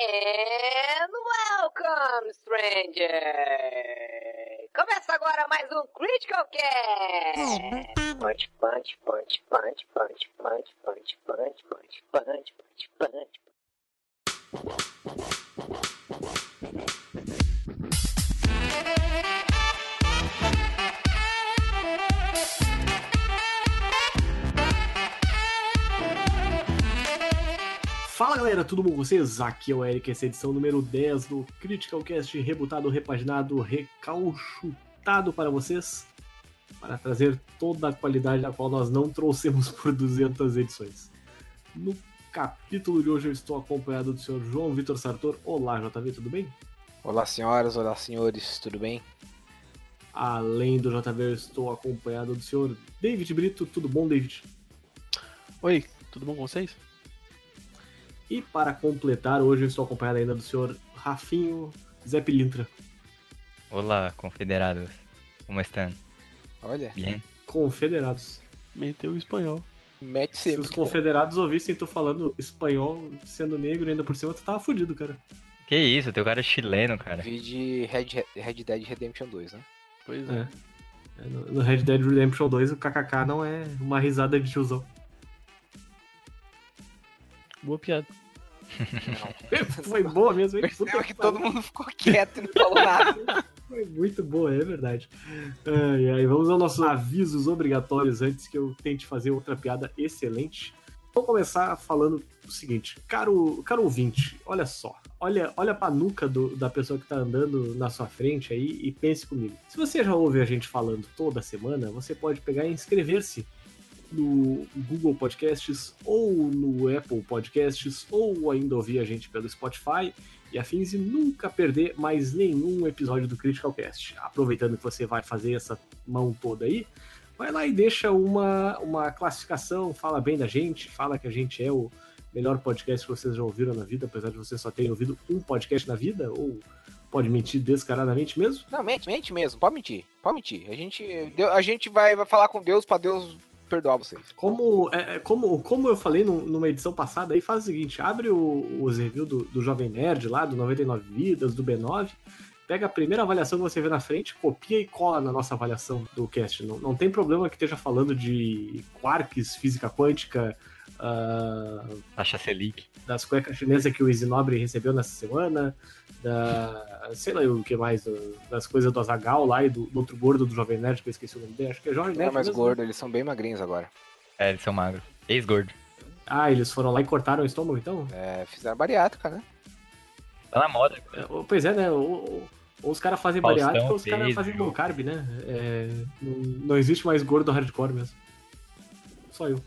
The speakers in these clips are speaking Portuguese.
And welcome, stranger! Começa agora mais um Critical Cast! Fala galera, tudo bom com vocês? Aqui é o Eric, essa é a edição número 10 do Critical Cast rebutado, repaginado, recalchutado para vocês, para trazer toda a qualidade da qual nós não trouxemos por 200 edições. No capítulo de hoje eu estou acompanhado do senhor João Vitor Sartor. Olá, JV, tudo bem? Olá senhoras, olá senhores, tudo bem? Além do JV, eu estou acompanhado do senhor David Brito. Tudo bom, David? Oi, tudo bom com vocês? E para completar, hoje eu estou acompanhado ainda do senhor Rafinho Zé Pilintra. Olá, confederados. Como estão? Olha, Bien? Confederados. Meteu o espanhol. mete Se sempre. os confederados ouvissem tu falando espanhol, sendo negro e ainda por cima, tu tava fudido, cara. Que isso, teu cara é chileno, cara. Vi de Red, Red Dead Redemption 2, né? Pois É. é. É, No no Red Dead Redemption 2, o KKK não é uma risada de tiozão. Boa piada. Foi boa mesmo, hein? Puta que todo mundo ficou quieto e não falou nada. Foi muito boa, é verdade. Ai, ai, vamos aos nossos avisos obrigatórios antes que eu tente fazer outra piada excelente. Vou começar falando o seguinte, caro, caro ouvinte, olha só. Olha, olha pra nuca do- da pessoa que tá andando na sua frente aí e pense comigo. Se você já ouve a gente falando toda semana, você pode pegar e inscrever-se no Google Podcasts ou no Apple Podcasts ou ainda ouvir a gente pelo Spotify e afins e nunca perder mais nenhum episódio do Critical Cast. Aproveitando que você vai fazer essa mão toda aí, vai lá e deixa uma, uma classificação, fala bem da gente, fala que a gente é o melhor podcast que vocês já ouviram na vida, apesar de você só terem ouvido um podcast na vida, ou pode mentir descaradamente mesmo. Não, mente, mente mesmo, pode mentir, pode mentir. A gente, a gente vai, vai falar com Deus pra Deus perdoar vocês. Como, é, é, como, como eu falei num- numa edição passada, aí faz o seguinte: abre o, os reviews do, do Jovem Nerd lá, do 99 Vidas, do B9, pega a primeira avaliação que você vê na frente, copia e cola na nossa avaliação do cast. Não, não tem problema que esteja falando de quarks, física quântica, ah, Taxa Selic. das cuecas chinesas que o Isinobre recebeu nessa semana, da. sei lá o que mais, das coisas do Azagal lá e do, do outro gordo do Jovem Nerd, que eu esqueci o nome dele, acho que é Jovem Não Nerd. é mais mesmo, gordo, eles são bem magrinhos agora. É, eles são magros. Ex-gordo. Ah, eles foram lá e cortaram o estômago, então? É, fizeram bariátrica, né? Tá na moda. É, Pois é, né? Ou, ou- ou os caras fazem Faustão bariátrica ou os caras fazem low carb, né? É, não, não existe mais gordo hardcore mesmo. Só eu.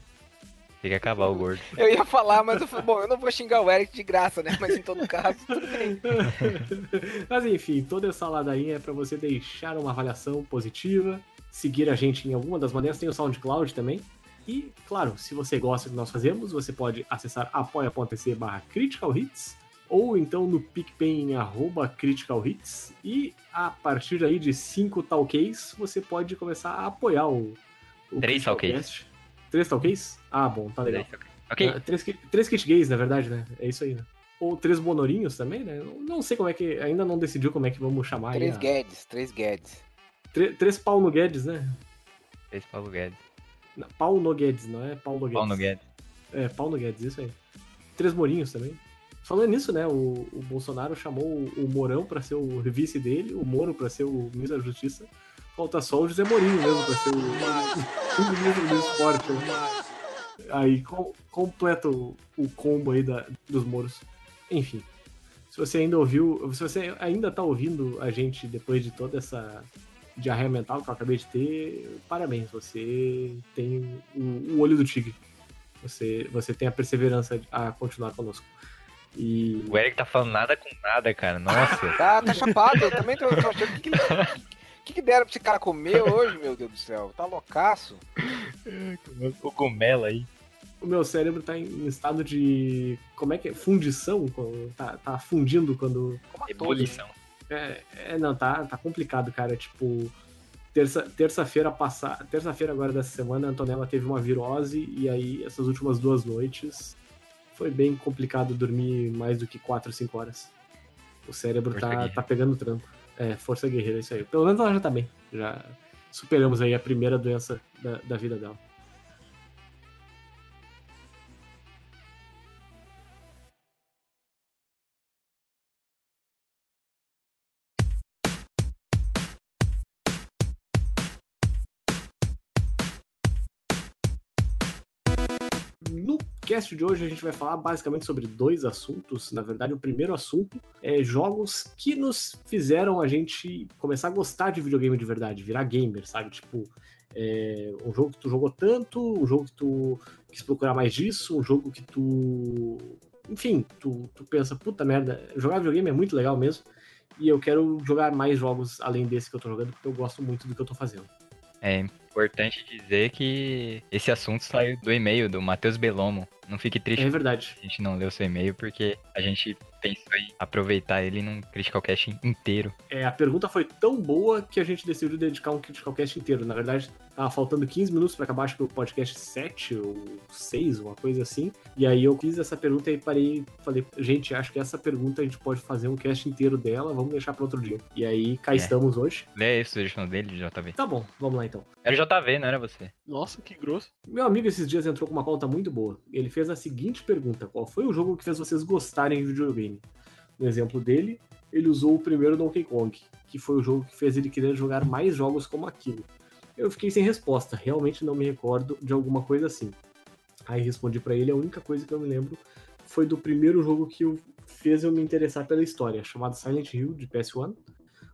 Tem que acabar o gordo. Eu ia falar, mas eu falei, bom, eu não vou xingar o Eric de graça, né? Mas em todo caso, tudo bem. Mas enfim, toda essa ladainha é pra você deixar uma avaliação positiva, seguir a gente em alguma das maneiras, tem o SoundCloud também. E, claro, se você gosta do que nós fazemos, você pode acessar apoia.se barra Critical Hits, ou então no PicPay em arroba Critical Hits, e a partir aí de 5 talkeys, você pode começar a apoiar o, o Três talkeys. Três talkeys? Ah, bom, tá legal. Ok. Ah, três, três kit gays, na verdade, né? É isso aí, né? Ou três bonorinhos também, né? Não- Não sei como é que. Ainda não decidiu como é que vamos chamar. Três a- Guedes, três Guedes. Tre- três pau no Guedes, né? Fez Paulo Guedes. Não, Pau no Guedes, não é Paulo Guedes. Paulo no Guedes. É, pau no Guedes, isso aí. Três Morinhos também. Falando nisso, né? O, o Bolsonaro chamou o, o Mourão pra ser o vice dele, o Moro pra ser o ministro da Justiça. Falta só o José Mourinho mesmo pra ser o, o ministro do esporte. né? Aí com, completa o, o combo aí da, dos Moros. Enfim. Se você ainda ouviu, se você ainda tá ouvindo a gente depois de toda essa diarreia mental que eu acabei de ter, parabéns, você tem o, o olho do tigre. Você, você tem a perseverança a continuar conosco. E O Eric tá falando nada com nada, cara. Nossa. Tá, tá chapado, eu também tô, tô achando. Que, que, que, que deram pra esse cara comer hoje, meu Deus do céu? Tá loucaço? Cogumelo aí. o meu cérebro tá em estado de. Como é que é? Fundição? Tá, tá fundindo quando. Todos, né? Ebulição. É, é, não, tá, tá complicado, cara. Tipo, terça- terça-feira passada. Terça-feira agora dessa semana, a Antonella teve uma virose, e aí essas últimas duas noites foi bem complicado dormir mais do que 4 ou 5 horas. O cérebro tá, tá pegando tranco. É, força guerreira, isso aí. Pelo menos ela já tá bem. Já superamos aí a primeira doença da, da vida dela. No cast de hoje a gente vai falar basicamente sobre dois assuntos. Na verdade, o primeiro assunto é jogos que nos fizeram a gente começar a gostar de videogame de verdade, virar gamer, sabe? Tipo, é, um jogo que tu jogou tanto, um jogo que tu quis procurar mais disso, um jogo que tu. Enfim, tu, tu pensa, puta merda, jogar videogame é muito legal mesmo. E eu quero jogar mais jogos além desse que eu tô jogando, porque eu gosto muito do que eu tô fazendo. É importante dizer que esse assunto saiu do e-mail do Matheus Belomo. Não fique triste É verdade. a gente não leu seu e-mail, porque a gente pensou em aproveitar ele num Critical Cast inteiro. É, a pergunta foi tão boa que a gente decidiu dedicar um Critical Cast inteiro. Na verdade, tava faltando 15 minutos pra acabar, acho que o podcast 7 ou 6, uma coisa assim. E aí eu fiz essa pergunta e parei e falei, gente, acho que essa pergunta a gente pode fazer um cast inteiro dela, vamos deixar pra outro dia. E aí cá É. estamos hoje. Lê aí a sugestão dele, JV. Tá bom, vamos lá então. Era o JV, não era você. Nossa, que grosso. Meu amigo esses dias entrou com uma pauta muito boa. Ele fez a seguinte pergunta: qual foi o jogo que fez vocês gostarem de videogame? No exemplo dele, ele usou o primeiro Donkey Kong, que foi o jogo que fez ele querer jogar mais jogos como aquilo. Eu fiquei sem resposta, realmente não me recordo de alguma coisa assim. Aí respondi pra ele, a única coisa que eu me lembro foi do primeiro jogo que eu- fez eu me interessar pela história, chamado Silent Hill de PS1,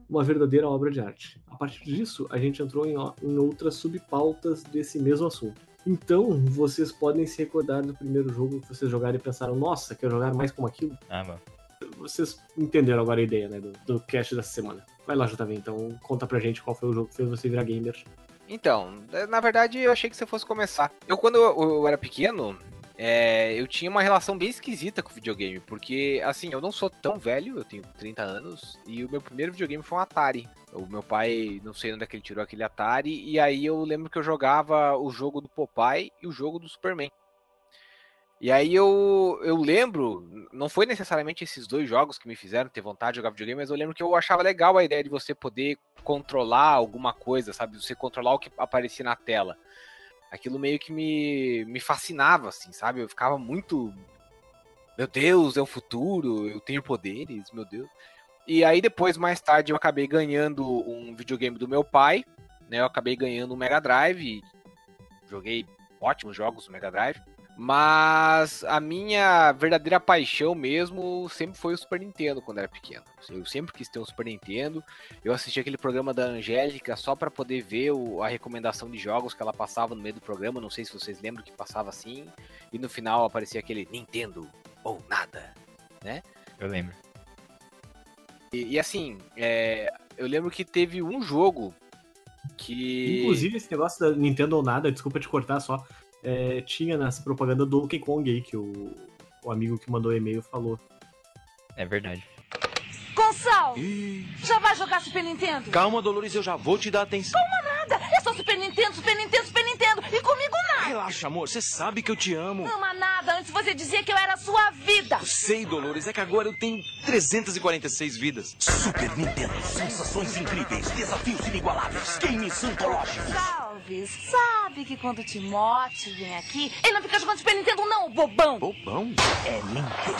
uma verdadeira obra de arte. A partir disso, a gente entrou em, o- em outras subpautas desse mesmo assunto. Então, vocês podem se recordar do primeiro jogo que vocês jogaram e pensaram, nossa, quero jogar mais como aquilo? Ah, mano. Vocês entenderam agora a ideia, né, do, do cast dessa semana. Vai lá, JV, então conta pra gente qual foi o jogo que fez você virar gamer. Então, na verdade, eu achei que você fosse começar. Eu, quando eu, eu era pequeno, é, eu tinha uma relação bem esquisita com videogame, porque, assim, eu não sou tão velho, eu tenho 30 anos, e o meu primeiro videogame foi um Atari. O meu pai, não sei onde é que ele tirou aquele Atari, e aí eu lembro que eu jogava o jogo do Popeye e o jogo do Superman. E aí eu, eu lembro, não foi necessariamente esses dois jogos que me fizeram ter vontade de jogar videogame, mas eu lembro que eu achava legal a ideia de você poder controlar alguma coisa, sabe? Você controlar o que aparecia na tela. Aquilo meio que me, me fascinava, assim, sabe? Eu ficava muito. Meu Deus, é o futuro, eu tenho poderes, meu Deus. E aí depois, mais tarde, eu acabei ganhando um videogame do meu pai, né? Eu acabei ganhando um Mega Drive. Joguei ótimos jogos no Mega Drive. Mas a minha verdadeira paixão mesmo sempre foi o Super Nintendo quando era pequeno. Eu sempre quis ter um Super Nintendo. Eu assisti aquele programa da Angélica só para poder ver o- a recomendação de jogos que ela passava no meio do programa. Não sei se vocês lembram que passava assim. E no final aparecia aquele Nintendo ou nada. Eu lembro. E, e assim, é, eu lembro que teve um jogo que. Inclusive, esse negócio da Nintendo ou nada, desculpa te cortar só, é, tinha nessa propaganda do Donkey Kong aí, que o, o amigo que mandou o e-mail falou. É verdade. Gonçalo, Ih, já vai jogar Super Nintendo? calma, Dolores, eu já vou te dar atenção. Nada, é só Super Nintendo, Super Nintendo, Super Nintendo. E comigo nada. Relaxa, amor, você sabe que eu te amo. Não ama nada, antes você dizia que eu era a sua vida. Eu sei, Dolores, é que agora eu tenho 346 vidas. Super Nintendo, sensações incríveis, desafios inigualáveis, games antológicos. Sabe que quando o Timote vem aqui, ele não fica jogando Super Nintendo não, bobão. Bobão? É Nintendo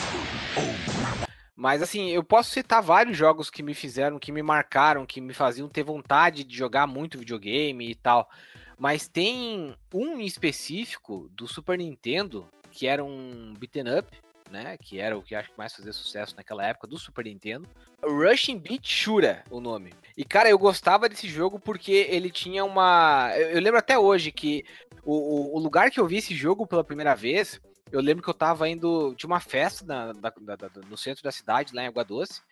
ou nada. Mas assim, eu posso citar vários jogos que me fizeram, que me marcaram, que me faziam ter vontade de jogar muito videogame e tal. Mas tem um em específico do Super Nintendo, que era um beaten up, né? Que era o que acho que mais fazia sucesso naquela época do Super Nintendo. Rushing Beat Shura, o nome. E cara, eu gostava desse jogo porque ele tinha uma. Eu, lembro até hoje que o, o- lugar que eu vi esse jogo pela primeira vez eu lembro que eu tava indo de uma festa na- da- da- no centro da cidade, lá em Água Doce.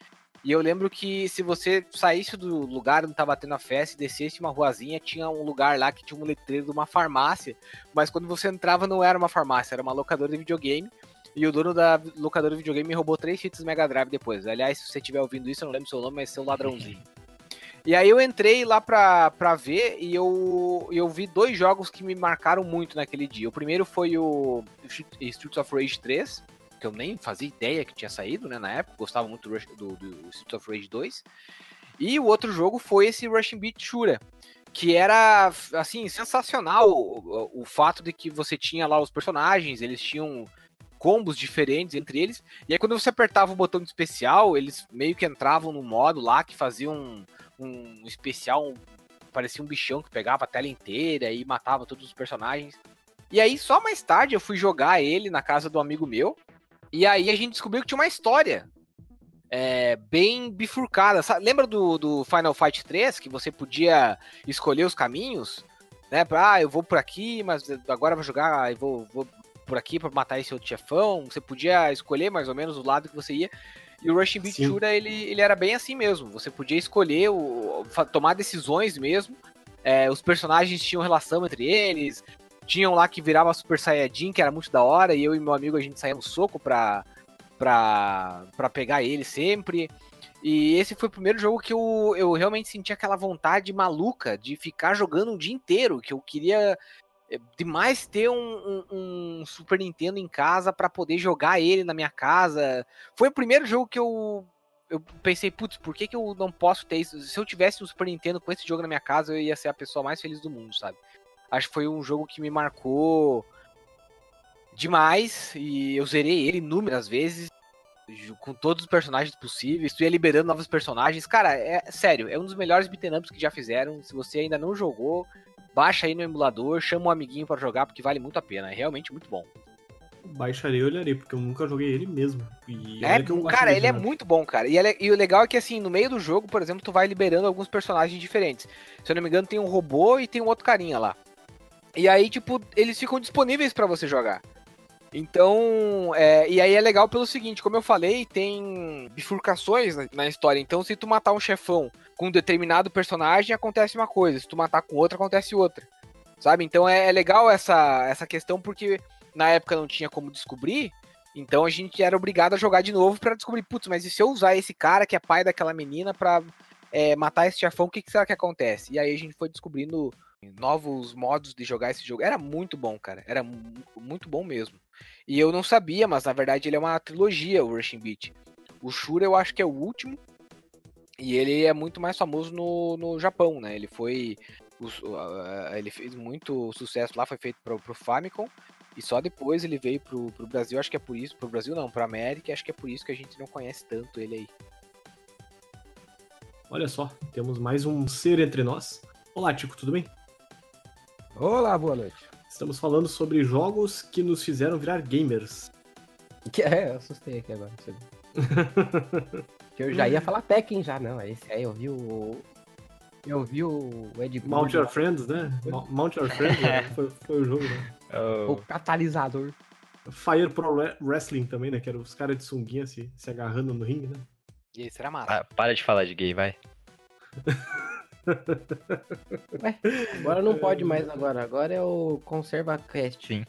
E eu lembro que se você saísse do lugar onde tava tendo a festa e descesse uma ruazinha, tinha um lugar lá que tinha um letreiro de uma farmácia. Mas quando você entrava, não era uma farmácia, era uma locadora de videogame. E o dono da locadora de videogame me roubou três fitas Mega Drive depois. Aliás, se você estiver ouvindo isso, eu não lembro seu nome, mas seu ladrãozinho. E aí eu entrei lá pra, pra ver e eu, eu vi dois jogos que me marcaram muito naquele dia. O primeiro foi o Streets of Rage 3, que eu nem fazia ideia que tinha saído, né, na época, gostava muito do, do, do Street of Rage 2. E o outro jogo foi esse Rushing Beat Shooter, que era, assim, sensacional o, o- o fato de que você tinha lá os personagens, eles tinham combos diferentes entre eles, e aí quando você apertava o botão de especial, eles meio que entravam no modo lá que fazia um, um especial, um- parecia um bichão que pegava a tela inteira e matava todos os personagens. E aí, só mais tarde, eu fui jogar ele na casa do amigo meu. E aí a gente descobriu que tinha uma história é, bem bifurcada. Sabe? Lembra do, do Final Fight 3, que você podia escolher os caminhos? Né? Pra, ah, eu vou por aqui, mas agora vou jogar, eu vou, vou por aqui pra matar esse outro chefão. Você podia escolher mais ou menos o lado que você ia. E o Rushing Beat. Shooter, ele, ele era bem assim mesmo. Você podia escolher, o, tomar decisões mesmo. É, os personagens tinham relação entre eles. Tinham lá que virava Super Saiyajin, que era muito da hora. E eu e meu amigo, a gente saía no soco pra, pra, pra pegar ele sempre. E esse foi o primeiro jogo que eu, eu realmente senti aquela vontade maluca de ficar jogando um dia inteiro. Que eu queria demais ter um, um- um Super Nintendo em casa pra poder jogar ele na minha casa. Foi o primeiro jogo que eu, eu pensei, putz, por que, que eu não posso ter isso? Se eu tivesse um Super Nintendo com esse jogo na minha casa, eu ia ser a pessoa mais feliz do mundo, sabe? Acho que foi um jogo que me marcou demais e eu zerei ele inúmeras vezes com todos os personagens possíveis, tu ia liberando novos personagens. Cara, é sério, é um dos melhores beat'em ups que já fizeram. Se você ainda não jogou, baixa aí no emulador, chama um amiguinho pra jogar porque vale muito a pena, é realmente muito bom. Baixarei e olharei, porque eu nunca joguei ele mesmo. E É, cara, ele é muito bom, cara. E, ele é- e o legal é que, assim, no meio do jogo, por exemplo, tu vai liberando alguns personagens diferentes. Se eu não me engano, tem um robô e tem um outro carinha lá. E aí, tipo, eles ficam disponíveis pra você jogar. Então, é, e aí é legal pelo seguinte, como eu falei, tem bifurcações na, na história. Então, se tu matar um chefão com um determinado personagem, acontece uma coisa. Se tu matar com outro, acontece outra. Sabe? Então é, é legal essa, essa questão, porque na época não tinha como descobrir. Então a gente era obrigado a jogar de novo pra descobrir, putz, mas e se eu usar esse cara que é pai daquela menina pra é, matar esse chefão, o que, que será que acontece? E aí a gente foi descobrindo novos modos de jogar esse jogo. Era muito bom, cara. Era mu- muito bom mesmo. E eu não sabia, mas na verdade ele é uma trilogia, o Rushing Beat. O Shura eu acho que é o último. E ele é muito mais famoso no, no Japão, né? Ele foi. os- uh, ele fez muito sucesso lá, foi feito pro, pro Famicom. E só depois ele veio pro, pro Brasil, acho que é por isso. Pro Brasil não, pra América, acho que é por isso que a gente não conhece tanto ele aí. Olha só, temos mais um ser entre nós. Olá, Tico, tudo bem? Olá, boa noite. Estamos falando sobre jogos que nos fizeram virar gamers. Que é, eu assustei aqui agora. que eu já ia falar Tekken já, não. Esse aí eu vi o. Eu vi o Ed Boon Mount Your lá, Friends, né? Mount Your Friends né? foi, foi o jogo, né? Oh, o catalisador. Fire Pro Re- Wrestling também, né? Que era os caras de sunguinha se, se agarrando no ringue, né? E esse era massa. pa- para de falar de gay, vai. Agora não pode mais agora. Agora é o Conserva Cast. Sim.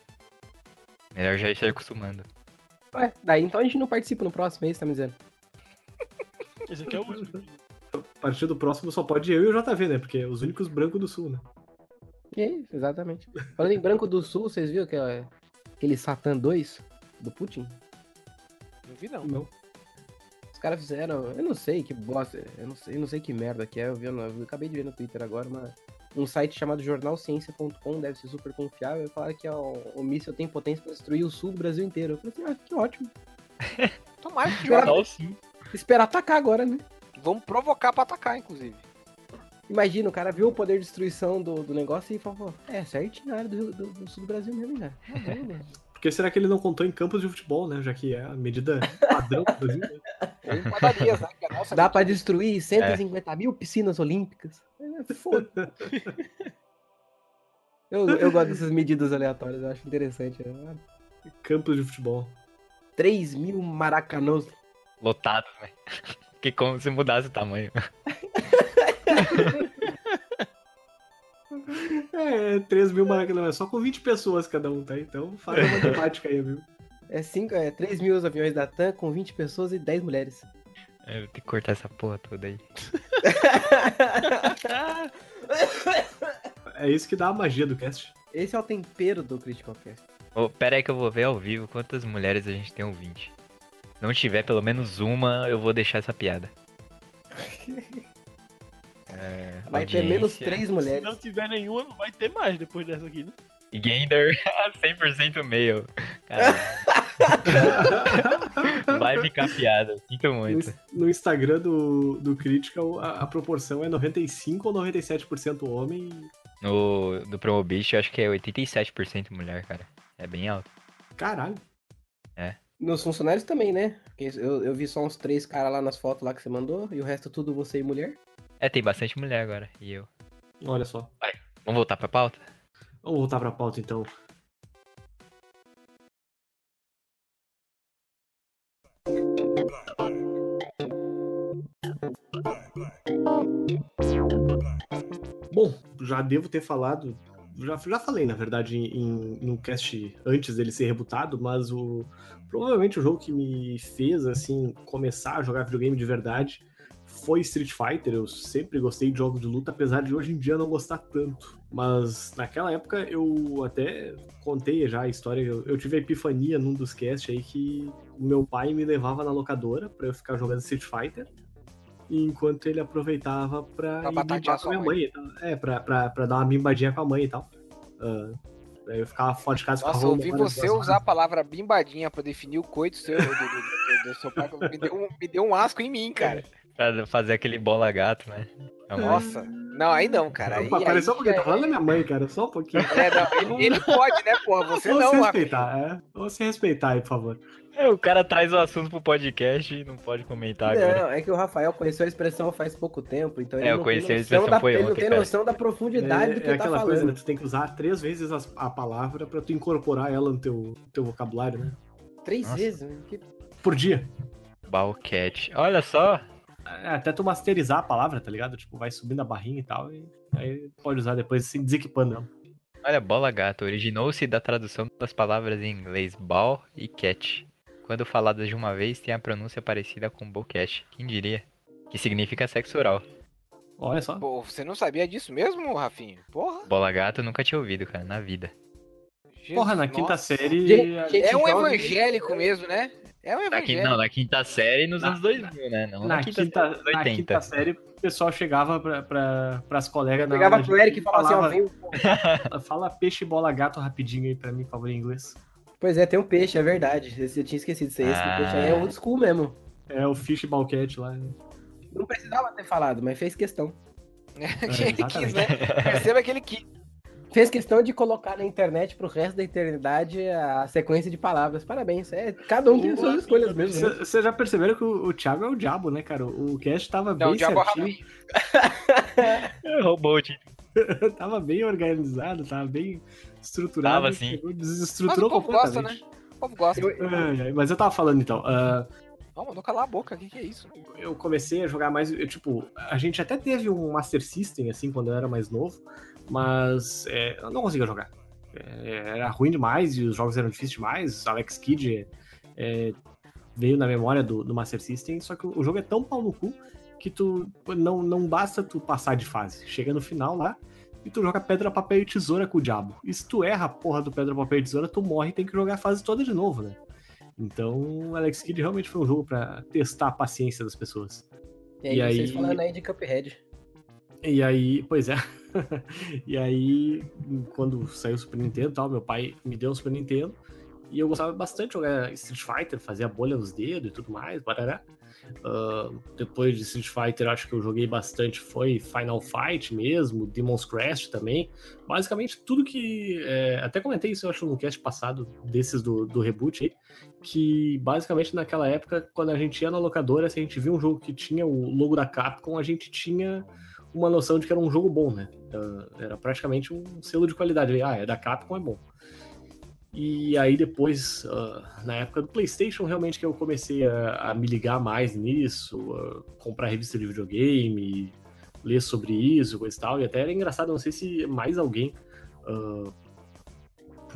Melhor já ir se acostumando. Ué, daí então a gente não participa no próximo, é isso que tá me dizendo? Esse aqui é o último. A partir do próximo só pode eu e o JV, né? Porque é os únicos brancos do sul, né? É isso, exatamente. Falando em Branco do Sul, vocês viram que é aquele Satan 2 do Putin? Não vi não. Não. Caras fizeram, eu não sei que bosta, eu não sei, eu não sei que merda que é, eu, vi, no- eu acabei de ver no Twitter agora, uma, um site chamado jornalciência.com, deve ser super confiável, e falaram que ó, o míssil tem potência para destruir o sul do Brasil inteiro. Eu falei assim, ah, que ótimo. Tomara que Espera- jogue. sim. Esperar atacar agora, né? Vamos provocar pra atacar, inclusive. Imagina, o cara viu o poder de destruição do, do negócio e falou, é certinho na área do, do, do sul do Brasil mesmo, cara. Tá bom, mano. Por que será que ele não contou em campos de futebol, né? Já que é a medida padrão do Brasil. né? Padarias, né? Nossa Dá pra destruir 150 mil piscinas olímpicas. É, Foda. eu, eu gosto dessas medidas aleatórias, eu acho interessante. né? Campos de futebol. 3 mil maracanãs. Lotado, velho. Que como se mudasse o tamanho. É, 3 mil maracanã, só com 20 pessoas cada um, tá? Então faz a matemática aí, viu? É, cinco, é 3 mil aviões da TAM com 20 pessoas e 10 mulheres. Eu vou ter que cortar essa porra toda aí. É isso que dá a magia do cast. Esse é o tempero do Critical Cast. Ô, pera aí que eu vou ver ao vivo quantas mulheres a gente tem ouvinte. Se não tiver pelo menos uma, eu vou deixar essa piada. É, Vai ter menos audiência. três Se mulheres. não tiver nenhuma, não vai ter mais depois dessa aqui, né? E Gender 100% male. Vai ficar piada, sinto No, muito. no Instagram do, do Critical, a, a proporção é 95 ou 97% homem. No do Promobit, eu acho que é 87% mulher, cara. É bem alto. Caralho. Meus funcionários também, né? Porque Eu, eu vi só uns três caras lá nas fotos lá que você mandou, e o resto tudo você e mulher. É, tem bastante mulher agora. E eu. Olha só. Vamos voltar pra pauta? Vamos voltar pra pauta então. Bom, já devo ter falado, já, já falei na verdade em, no cast antes dele ser rebutado, mas o provavelmente o jogo que me fez assim começar a jogar videogame de verdade foi Street Fighter. Eu sempre gostei de jogos de luta, apesar de hoje em dia não gostar tanto. Mas naquela época eu até contei já a história. Eu, eu tive a epifania num dos casts aí que o meu pai me levava na locadora pra eu ficar jogando Street Fighter. Enquanto ele aproveitava pra, Pra ir bimbar com a minha mãe. e tal. É, pra, pra, pra dar uma bimbadinha com a mãe e tal. Aí eu ficava fora de casa. Nossa, hora, você usar a palavra bimbadinha pra definir o coito seu, do, do- do- do seu pai, me deu, um, me deu um asco em mim, cara. Pra fazer aquele bola gato, né? Famoso. Nossa. Não, aí não, cara. Aí, Opa, pera só um aí pouquinho, já tá falando da minha mãe, cara, só um pouquinho. é, não, ele, ele pode, né, porra? Você Vamos se não, Rafa. respeitar, é. Vamos se respeitar aí, por favor. É, o cara traz o assunto pro podcast e não pode comentar agora. Não, é que o Rafael conheceu a expressão faz pouco tempo, então ele É, eu não conheci tem a noção expressão da, foi ele não ontem, tem cara. noção da profundidade do que é ele tá aquela falando. coisa, né? Tu tem que usar três vezes as- a, palavra pra tu incorporar ela no teu, teu vocabulário, né? Três Nossa. vezes, né? Que- Por dia. Balcat. Olha só. É, até tu masterizar a palavra, tá ligado? Tipo, vai subindo a barrinha e tal, e aí pode usar depois se desequipando ela. Olha, bola gato. Originou-se da tradução das palavras em inglês ball e cat. Quando faladas de uma vez, tem a pronúncia parecida com bocat. Quem diria? Que significa sexo oral. Olha só. Pô, você não sabia disso mesmo, Rafinho? Porra. Bola gato eu nunca tinha ouvido, cara, na vida. Jesus, Porra, na quinta nossa. série. Gente, É um evangélico mesmo, né? É um quinta, evangélico. não, na quinta série nos Na- anos 2000, né? Não na, na, quinta, quinta, série na 80. quinta série, o pessoal chegava pra, pra, pras colegas na Pegava aula pro de- Eric e falava assim, ó. Fala peixe bola gato rapidinho aí pra mim, por favor, em inglês. Pois é, tem um peixe, é verdade. Eu tinha esquecido disso aí. Esse Ah. peixe aí é old school mesmo. É o fish balquete lá. Não precisava ter falado, mas fez questão. que ele quis, né? Perceba que ele quis. Fez questão de colocar na internet pro resto da eternidade a sequência de palavras. Parabéns. É, cada um tem as suas escolhas mesmo. né? Vocês já perceberam que o, o Thiago é o diabo, né, cara? O cast tava Não, bem o diabo é o certinho, Rafinho. Roubou o título. tava bem organizado, tava bem estruturado. Tava, sim. chegou, Mas Desestruturou o povo gosta, completamente. né? O povo gosta. Ai, ai, mas eu tava falando então. ah, Não, mandou calar a boca. O que, que é isso? eu comecei a jogar mais. eu, tipo, a gente até teve um Master System, assim, quando eu era mais novo, mas é, eu não conseguia jogar. É, era ruim demais e os jogos eram difíceis demais. Alex Kidd é, veio na memória do, do Master System, só que o, o jogo é tão pau no cu que tu não, não basta tu passar de fase. Chega no final lá e tu joga pedra, papel e tesoura com o diabo. E se tu erra a porra do pedra, papel e tesoura, tu morre e tem que jogar a fase toda de novo, né? Então, Alex Kidd realmente foi um jogo pra testar a paciência das pessoas. E aí, E vocês aí- falando aí de Cuphead. E aí, pois é. e aí, quando saiu o Super Nintendo e tal, meu pai me deu um Super Nintendo. E eu gostava bastante de jogar Street Fighter, fazia bolha nos dedos e tudo mais, barará. Ah, depois de Street Fighter, acho que eu joguei bastante foi Final Fight mesmo, Demon's Crest também. Basicamente, tudo que. é, até comentei isso, eu acho, no cast passado, desses do, do reboot aí. Que basicamente naquela época, quando a gente ia na locadora, se a gente via um jogo que tinha o logo da Capcom, a gente tinha uma noção de que era um jogo bom, né? Ah, Era praticamente um selo de qualidade. Ah, é da Capcom, é bom. E aí depois, ah, na época do PlayStation, realmente que eu comecei a, a me ligar mais nisso, comprar revista de videogame, ler sobre isso, coisa e tal. E até era engraçado, não sei se mais alguém ah,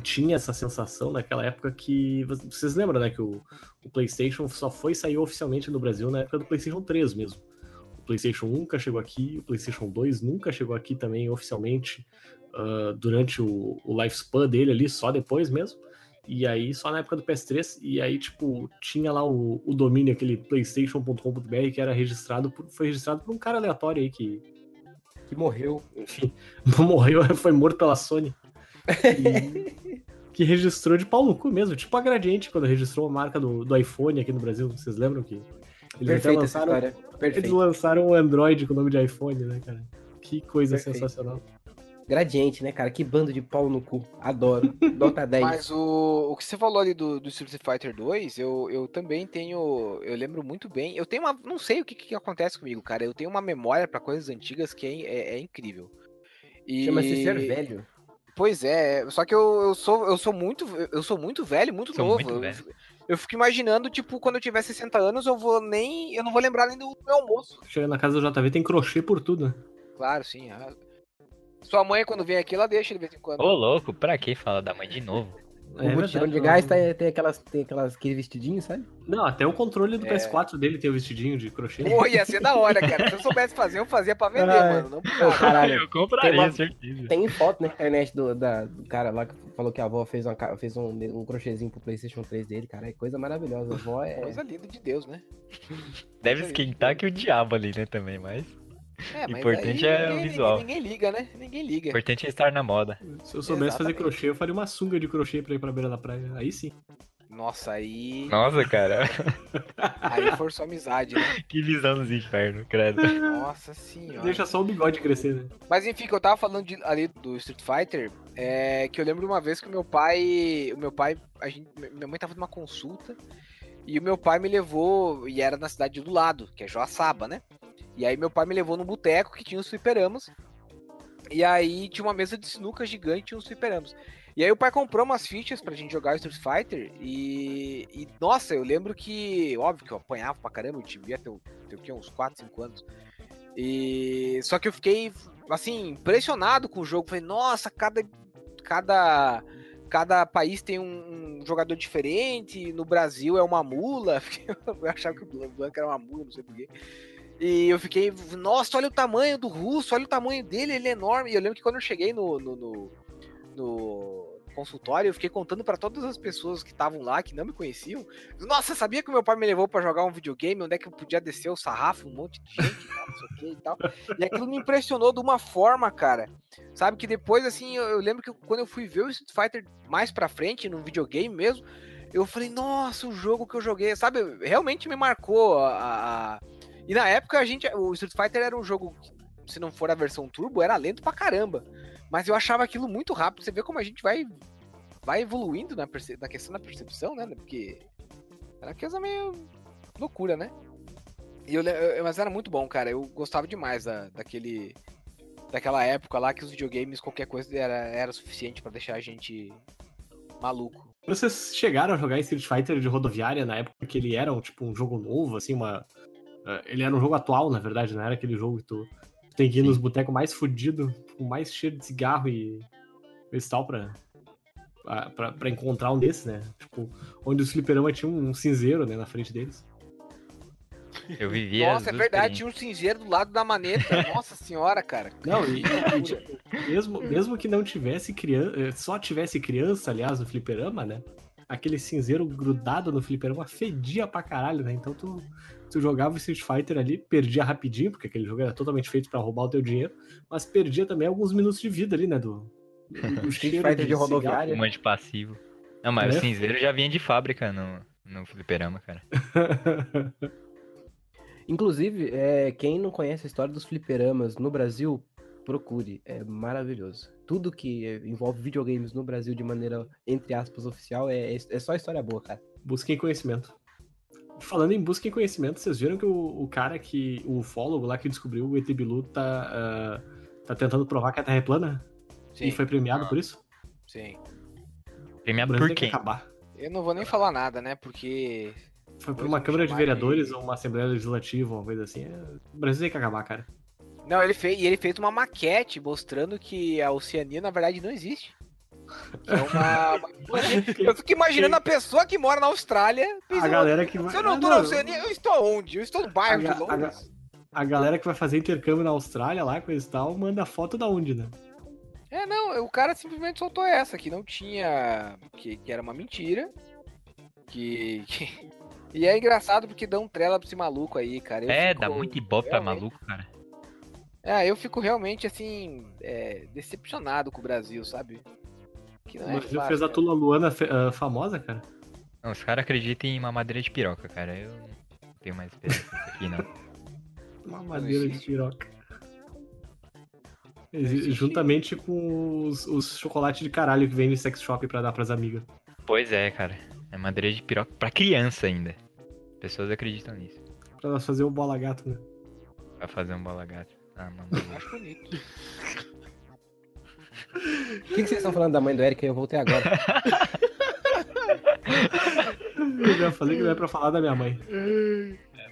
tinha essa sensação naquela época que. Vocês lembram, né? Que o, o PlayStation só foi sair oficialmente no Brasil na época do PlayStation 3 mesmo. O PlayStation 1 nunca chegou aqui, o PlayStation 2 nunca chegou aqui também oficialmente ah, durante o, o lifespan dele ali, só depois mesmo. E aí, só na época do PS3, e aí, tipo, tinha lá o, o domínio, aquele playstation.com.br, que era registrado por, foi registrado por um cara aleatório aí que, Que morreu. enfim, morreu, foi morto pela Sony. E- que registrou de pau no cu mesmo, tipo a Gradiente, quando registrou a marca do, do iPhone aqui no Brasil. Vocês lembram que? Eles Perfeita lançaram, eles lançaram um Android com o nome de iPhone, né, cara? Que coisa Perfeito. sensacional. Gradiente, né, cara? Que bando de pau no cu. Adoro. Dota 10. Mas o, o que você falou ali do, do Street Fighter 2, eu, eu também tenho. Eu lembro muito bem. Eu tenho uma. Não sei o que, que acontece comigo, cara. Eu tenho uma memória pra coisas antigas que é, é, é incrível. E... Chama-se ser velho. Pois é, só que eu, eu sou eu sou muito eu sou muito velho, muito Sou novo. muito eu, velho. eu fico imaginando, tipo, quando eu tiver 60 anos, eu vou nem eu não vou lembrar nem do meu almoço. Chega na casa do JV, tem crochê por tudo, né? Claro, sim. a- Sua mãe quando vem aqui, ela deixa de vez em quando. Ô, louco, pra que falar da mãe de novo? O mutirão de gás tá- tem, aquelas, tem aquelas, aquele vestidinho, sabe? Não, até o controle do É. PS4 dele tem o vestidinho de crochê. Pô, ia ser da hora, cara. Se eu soubesse fazer, eu fazia pra vender, mano. Não nada. caralho. Eu compraria, Tem uma- certeza. Tem foto na internet do, da- do cara lá que falou que a avó fez, uma, fez um, um crochêzinho pro PlayStation 3 dele, cara. É coisa maravilhosa. A avó é. Coisa linda de Deus, né? Deve esquentar que o diabo ali, né, também, mas... É, mas Importante aí é o ninguém, visual. Ninguém, ninguém liga, né? Ninguém O liga. importante é estar na moda. Se eu soubesse fazer crochê, eu faria uma sunga de crochê pra ir pra beira da praia. Aí sim. Nossa, aí. Nossa, cara, Aí forçou a amizade, né? que visão dos infernos, credo. Nossa senhora. Deixa só o bigode crescer, né? Mas enfim, que eu tava falando de- ali do Street Fighter, é que eu lembro uma vez que o meu pai. O meu pai. A gente, minha mãe tava numa consulta. E o meu pai me levou. E era na cidade do lado, que é Joaçaba, né? E aí meu pai me levou num boteco que tinha os fliperamas. E aí tinha uma mesa de sinuca gigante e uns fliperamas. E aí o pai comprou umas fichas pra gente jogar Street Fighter. E, e, nossa, eu lembro que. Óbvio que eu apanhava pra caramba, eu devia ter, ter quê, uns 4, 5 anos. E só que eu fiquei assim impressionado com o jogo. Falei, nossa, cada cada cada país tem um, um jogador diferente. No Brasil é uma mula. Eu achava que o Blanco era uma mula, não sei porquê. E eu fiquei, nossa, olha o tamanho do russo, olha o tamanho dele, ele é enorme. E eu lembro que quando eu cheguei no, no, no, no consultório, eu fiquei contando pra todas as pessoas que estavam lá, que não me conheciam. Nossa, sabia que meu pai me levou pra jogar um videogame, onde é que eu podia descer o sarrafo, um monte de gente, tal, não sei o que e tal. E aquilo me impressionou de uma forma, cara. Sabe que depois, assim, eu, eu lembro que quando eu fui ver o Street Fighter mais pra frente, no videogame mesmo, eu falei, nossa, o jogo que eu joguei, sabe? Realmente me marcou a. a- E na época a gente. O Street Fighter era um jogo, se não for a versão turbo, era lento pra caramba. Mas eu achava aquilo muito rápido. Você vê como a gente vai. Vai evoluindo na, perce- na questão da percepção, né? Porque. Era coisa meio. loucura, né? E eu, eu- mas era muito bom, cara. Eu gostava demais da, daquele. Daquela época lá que os videogames, qualquer coisa era, era suficiente pra deixar a gente maluco. Vocês chegaram a jogar Street Fighter de rodoviária na época que ele era um, tipo um jogo novo, assim, uma. Eh, Ele era um jogo atual, na verdade, não era aquele jogo que tu tem que ir nos botecos mais fudido, com mais cheiro de cigarro e esse tal pra, pra, pra, encontrar um desses, né? Tipo, onde os fliperama tinha um cinzeiro, né, na frente deles. Eu vivia Nossa, é verdade, tinha um cinzeiro do lado da maneta. Nossa senhora, cara. Não, e, e, tipo, mesmo, mesmo que não tivesse criança, só tivesse criança, aliás, no fliperama, né? Aquele cinzeiro grudado no fliperama fedia pra caralho, né? Então tu, tu jogava o Street Fighter ali, perdia rapidinho, porque aquele jogo era totalmente feito pra roubar o teu dinheiro, mas perdia também alguns minutos de vida ali, né? Do, do, do Street Fighter de cigarro. rodoviária. Fumante passivo. Não, mas É? o cinzeiro já vinha de fábrica no, no fliperama, cara. Inclusive, é, quem não conhece a história dos fliperamas no Brasil, procure. É maravilhoso. Tudo que envolve videogames no Brasil de maneira, entre aspas, oficial, é, é só história boa, cara. Busquem conhecimento. Falando em busca em conhecimento, vocês viram que o, o cara que. O ufólogo lá que descobriu o ET Bilu tá, ah, tá tentando provar que a Terra é plana? Sim, E foi premiado por isso? sim. Premiado por quem? acabar. Eu não vou nem falar nada, né? Porque. Foi por uma Câmara de Vereadores ou uma Assembleia Legislativa, uma coisa assim. É, O Brasil tem que acabar, cara. Não, ele fez. E ele fez uma maquete mostrando que a Oceania, na verdade, não existe. É uma. Eu fico imaginando a pessoa que mora na Austrália. A pensando, galera que vai. Se eu não Ah, tô na Oceania, eu estou onde? Eu estou no bairro A de ga- a Londres. A galera que vai fazer intercâmbio na Austrália lá, coisa e tal, manda foto da onde, né? É, não, o cara simplesmente soltou essa, que não tinha. que, que era uma mentira. Que, que- E é engraçado porque dá um trela pra esse maluco aí, cara. Eu É, fico dá muito ibope pra maluco, cara. É, eu fico realmente, assim, é, decepcionado com o Brasil, sabe? Que não é Brasil fácil, fez a cara. Tula Luana ah, famosa, cara. Não, os caras acreditam em mamadeira de piroca, cara. Eu não tenho mais esperança nisso aqui, não. Uma madeira de piroca. Juntamente com os, os chocolates de caralho que vem no sex shop pra dar pras amigas. Pois é, cara. É madeira de piroca pra criança ainda. Pessoas acreditam nisso. Pra elas fazer o bola gato, né? Pra fazer um bola gato. Ah, mano. Acho bonito. O que, que vocês estão falando da mãe do Eric? Eu voltei agora. Eu já falei que não é pra falar da minha mãe.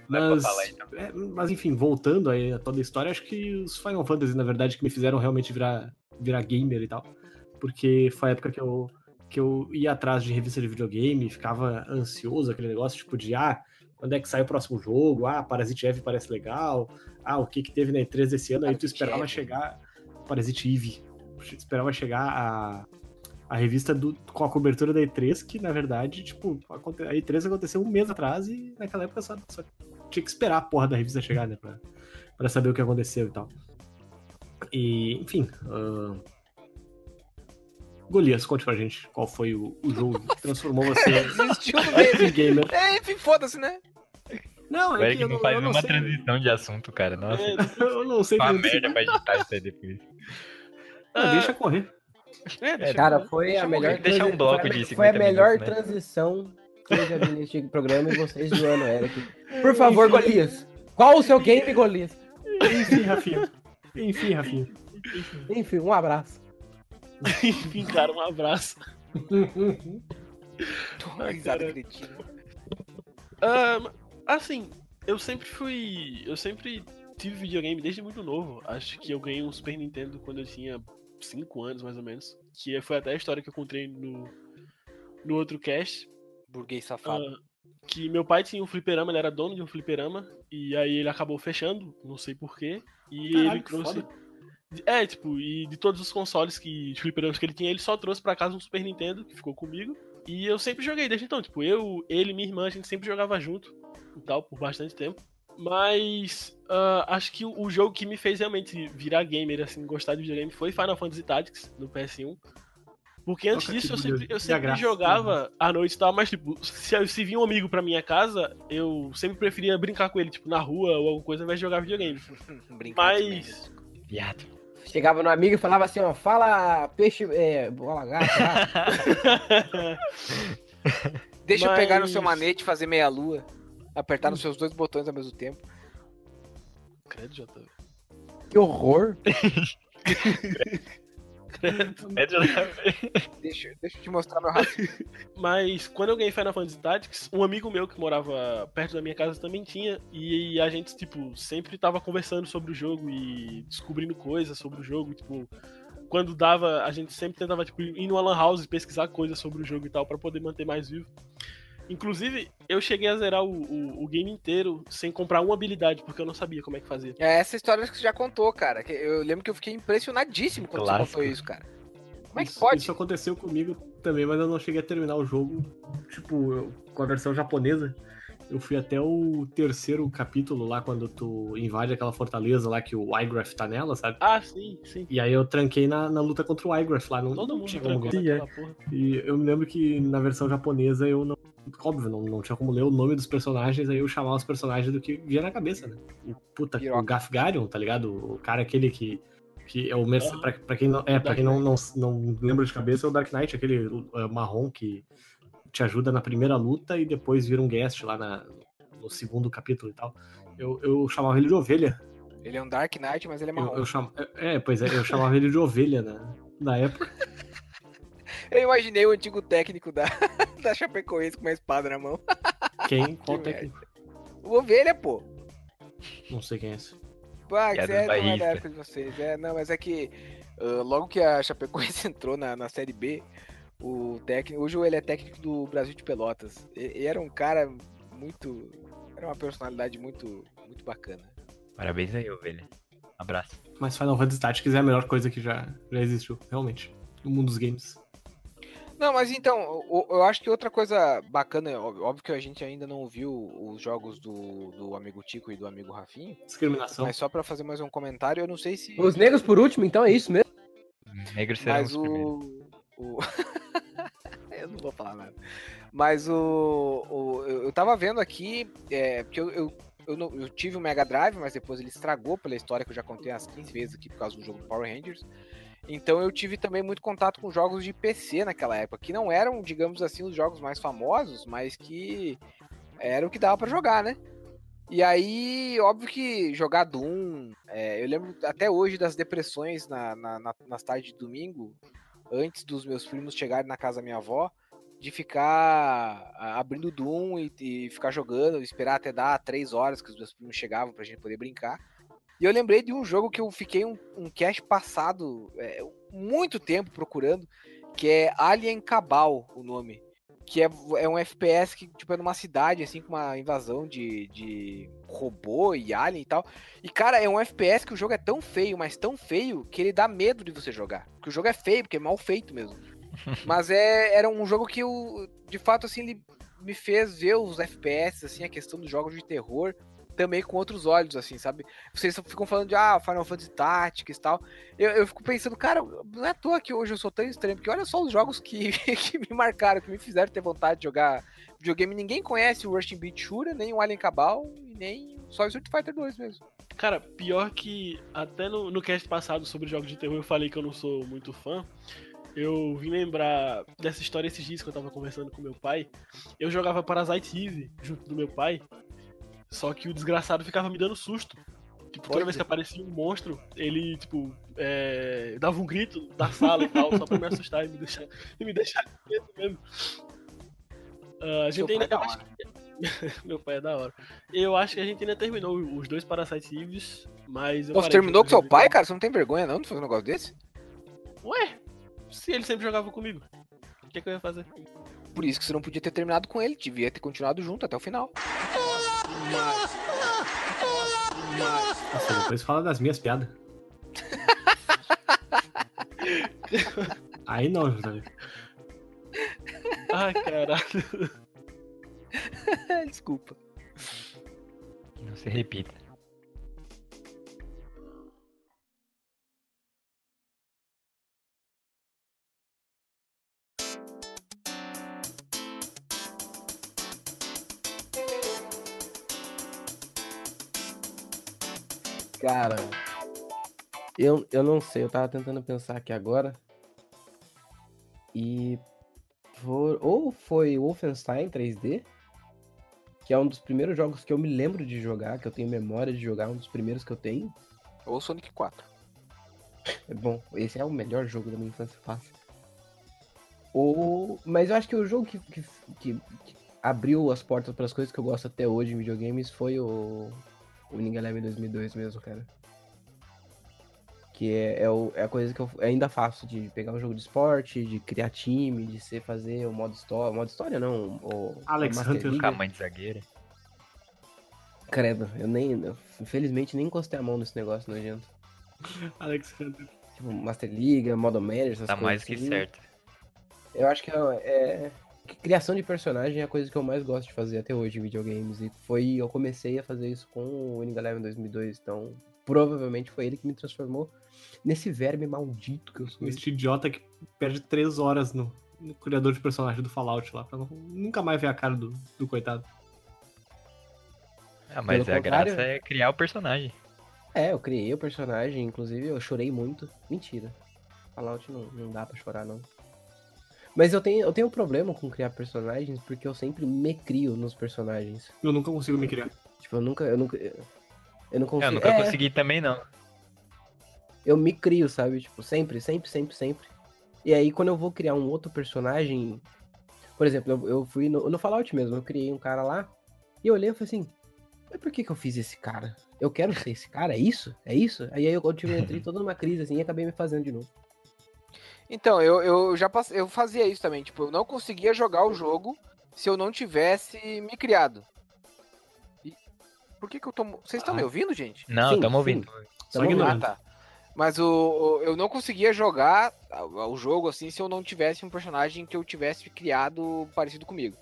Mas, então. é, mas enfim, voltando aí a toda a história, acho que os Final Fantasy, na verdade, que me fizeram realmente virar, virar gamer e tal. Porque foi a época que eu, que eu ia atrás de revista de videogame, ficava ansioso, aquele negócio tipo de, ah, quando é que sai o próximo jogo? Ah, Parasite Eve parece legal. Ah, o que que teve na E3 desse ano? Aí tu esperava Eve. chegar... Parasite Eve. Esperava chegar a, a revista do, com a cobertura da E3, que na verdade, tipo, a E3 aconteceu um mês atrás e naquela época só, só tinha que esperar a porra da revista chegar, né? Pra, pra saber o que aconteceu e tal. E, enfim. ahn, Golias, conte pra gente qual foi o, o jogo que transformou você em gamer. É, enfim, foda-se, né? Não, O é que eu não não, faz eu não nenhuma sei. transição de assunto, cara. Nossa, É, Eu não sei uma merda pra editar isso aí depois. Não, deixa correr. é, deixa Cara, foi Deixa a melhor. deixar um bloco foi a de me- 50 Foi a melhor minutos, né? transição que eu já vi neste programa e vocês zoando Eric. Por favor, Golias. Qual o seu game, Golias? Enfim, Rafinha. Enfim, Rafinha. Enfim, um abraço. Enfim, cara, um abraço. Ai, risada. Ah, assim, eu sempre fui. Eu sempre tive videogame desde muito novo. Acho que eu ganhei um Super Nintendo quando eu tinha 5 anos, mais ou menos. Que foi até a história que eu contei no, no outro cast. Burguês safado. ah, que meu pai tinha um fliperama, ele era dono de um fliperama. E aí ele acabou fechando, não sei porquê. E Caralho, ele trouxe. É, tipo, e de todos os consoles que. de fliperamas que ele tinha, ele só trouxe pra casa um Super Nintendo, que ficou comigo. E eu sempre joguei desde então. Tipo, eu, ele e minha irmã, a gente sempre jogava junto e tal, por bastante tempo. Mas ah, acho que o, jogo que me fez realmente virar gamer, assim, gostar de videogame foi Final Fantasy Tactics no PS1. Porque antes Nossa, disso eu sempre, eu sempre graça. jogava à noite e tal, mas tipo, se, se vinha um amigo pra minha casa, eu sempre preferia brincar com ele, tipo, na rua ou alguma coisa, ao invés de jogar videogame. Brincar Mas. Viado. Chegava no amigo e falava assim, ó, fala peixe, é, bola gato, lá. Deixa eu pegar no Mas- seu manete e fazer meia Apertar nos seus dois botões ao mesmo tempo. Credo, Jota. Que horror. É de Deixa, deixa eu te mostrar meu raciocínio. Mas quando eu ganhei Final Fantasy Tactics, um amigo meu que morava perto da minha casa também tinha. E a gente, tipo, sempre tava conversando sobre o jogo e descobrindo coisas sobre o jogo. Tipo, quando dava, a gente sempre tentava, tipo, ir numa lan house e pesquisar coisas sobre o jogo e tal, pra poder manter mais vivo. Inclusive, eu cheguei a zerar o, o- o game inteiro sem comprar uma habilidade, porque eu não sabia como é que fazia. É essa história que você já contou, cara. que Eu lembro que eu fiquei impressionadíssimo quando você contou isso, cara. Como é que Isso- pode? Isso aconteceu comigo também, mas eu não cheguei a terminar o jogo, tipo, eu- com a versão japonesa. Eu fui até o terceiro capítulo lá, quando tu invade aquela fortaleza lá que o Igraf tá nela, sabe? Ah, sim, sim. E aí eu tranquei na, na luta contra o Igraf lá. Não, Todo mundo tinha como ganhar. naquela porra. E eu me lembro que na versão japonesa eu não. Óbvio, não, não tinha como ler o nome dos personagens, aí eu chamava os personagens do que via na cabeça, né? O puta, Piroca. o Gafgarion, tá ligado? O cara aquele que. Que é o merc... Ah. pra, pra quem, não, é, pra quem não, não, não lembra de cabeça, é o Dark Knight, aquele uh, marrom que te ajuda na primeira luta e depois vira um guest lá na, no segundo capítulo e tal. Eu, eu chamava ele de ovelha. Ele é um Dark Knight, mas ele é Eu, marrom. eu cham... É, pois é, eu chamava ele de ovelha na, na época. Eu imaginei o antigo técnico da, da Chapecoense com uma espada na mão. Quem? Qual Que técnico? O Ovelha, pô. Não sei quem é esse. Ah, Que é é, não é da época de vocês. É, não, mas é que ah, logo que a Chapecoense entrou na, na Série B, o técnico. Hoje ele é técnico do Brasil de Pelotas. E, era um cara muito. Era uma personalidade muito, muito bacana. Parabéns aí, ovelha. Abraço. Mas Final Fantasy Tactics é a melhor coisa que já, já existiu, realmente. No mundo dos games. Não, mas então, o- eu acho que outra coisa bacana, ó- óbvio que a gente ainda não viu os jogos do, do amigo Tico e do amigo Rafinho, Discriminação. mas só pra fazer mais um comentário, eu não sei se. Os negros por último, então é isso mesmo? Negros serão Mas os primeiros. O. eu não vou falar nada. Mas o. o- eu, tava vendo aqui, é, porque eu, eu, eu, não- eu tive o Mega Drive, mas depois ele estragou pela história que eu já contei umas 15 vezes aqui por causa do jogo do Power Rangers. Então eu tive também muito contato com jogos de PC naquela época, que não eram, digamos assim, os jogos mais famosos, mas que era o que dava pra jogar, né? E aí, óbvio que jogar Doom, é, eu lembro até hoje das depressões na, na- na- nas tardes de domingo, antes dos meus primos chegarem na casa da minha avó, de ficar abrindo Doom e, e ficar jogando, esperar até dar três horas que os meus primos chegavam pra gente poder brincar. E eu lembrei de um jogo que eu fiquei um, um cast passado, é, muito tempo procurando, que é Alien Cabal, o nome. Que é, é um FPS que, tipo, é numa cidade, assim, com uma invasão de, de robô e alien e tal. E, cara, é um FPS que o jogo é tão feio, mas tão feio, que ele dá medo de você jogar. Porque o jogo é feio, porque é mal feito mesmo. mas é, era um jogo que, eu, de fato, assim, ele me fez ver os FPS, assim, a questão dos jogos de terror, também com outros olhos, assim, sabe? Vocês ficam falando de, ah, Final Fantasy Tactics e tal. Eu, eu fico pensando, cara, não é à toa que hoje eu sou tão estranho, porque olha só os jogos que, que me marcaram, que me fizeram ter vontade de jogar videogame. Ninguém conhece o Rushing Beat Shura, nem o Alien Cabal, nem só o Street Fighter 2 mesmo. Cara, pior que até no, no cast passado sobre jogos de terror eu falei que eu não sou muito fã. Eu vim lembrar dessa história esses dias que eu tava conversando com meu pai. Eu jogava Parasite Eve junto do meu pai. Só que o desgraçado ficava me dando susto. Tipo, toda vez que aparecia um monstro, ele, tipo, é, dava um grito da sala e tal, só pra me assustar e me deixar, e me deixar com medo mesmo. Ah, a Seu gente ainda. pai é acho que- meu pai é da hora. Eu acho que a gente ainda terminou os dois Parasite Eves, mas. eu Pô, você terminou com seu pai, cara? Você não tem vergonha não de fazer um negócio desse? Ué, se ele sempre jogava comigo, o que, que eu ia fazer? Por isso que você não podia ter terminado com ele, devia ter continuado junto até o final. Nossa, depois fala das minhas piadas. Aí não, JV. Ai, caralho. Desculpa. Não se repita. Cara, eu, eu não sei, eu tava tentando pensar aqui agora. E. for- ou foi Wolfenstein 3D, que é um dos primeiros jogos que eu me lembro de jogar, que eu tenho memória de jogar, um dos primeiros que eu tenho. Ou Sonic 4. É bom, esse é o melhor jogo da minha infância fácil. Ou, mas eu acho que o jogo que, que, que- abriu as portas para as coisas que eu gosto até hoje em videogames foi o Winning Eleven 2002 mesmo, cara. Que é, é, o- é a coisa que eu ainda faço, de pegar um jogo de esporte, de criar time, de ser fazer o modo história. Modo história não, o Alex Hunter. A mãe de zagueira. Credo, eu nem. eu, infelizmente nem encostei a mão nesse negócio nojento. Alex Hunter. Tipo, Master League, modo manager, essas Tá coisas. mais que assim. certo. Eu acho que é, é- criação de personagem é a coisa que eu mais gosto de fazer até hoje em videogames. E foi. Eu comecei a fazer isso com o Winning Eleven 2002. Então, provavelmente foi ele que me transformou nesse verme maldito que eu sou. Este idiota que perde três horas no, no criador de personagem do Fallout lá, pra não- nunca mais ver a cara do, do coitado. Ah, mas Pelo a contrário- graça é criar o personagem. É, eu criei o personagem, inclusive eu chorei muito. Mentira. Fallout não, não dá pra chorar, não. Mas eu tenho, eu tenho um problema com criar personagens porque eu sempre me crio nos personagens. Eu nunca consigo me criar. Tipo, eu nunca. Eu nunca. Eu não consigo. Eu nunca é, consegui também, não. eu me crio, sabe? Tipo, sempre, sempre, sempre, sempre. E aí, quando eu vou criar um outro personagem. Por exemplo, eu, eu fui no, no Fallout mesmo, eu criei um cara lá. E eu olhei e falei assim: Mas por que, que eu fiz esse cara? Eu quero ser esse cara? É isso? É isso? Aí eu, eu tive, entrei toda numa crise assim e acabei me fazendo de novo. Então, eu, eu já passei, eu fazia isso também, tipo, eu não conseguia jogar o jogo se eu não tivesse me criado. E, Por que, que eu tô. Vocês estão me ouvindo, gente? Não, estamos ouvindo. Só Tamo ignorando. Ah, tá. Mas o, o- eu não conseguia jogar o jogo assim se eu não tivesse um personagem que eu tivesse criado parecido comigo.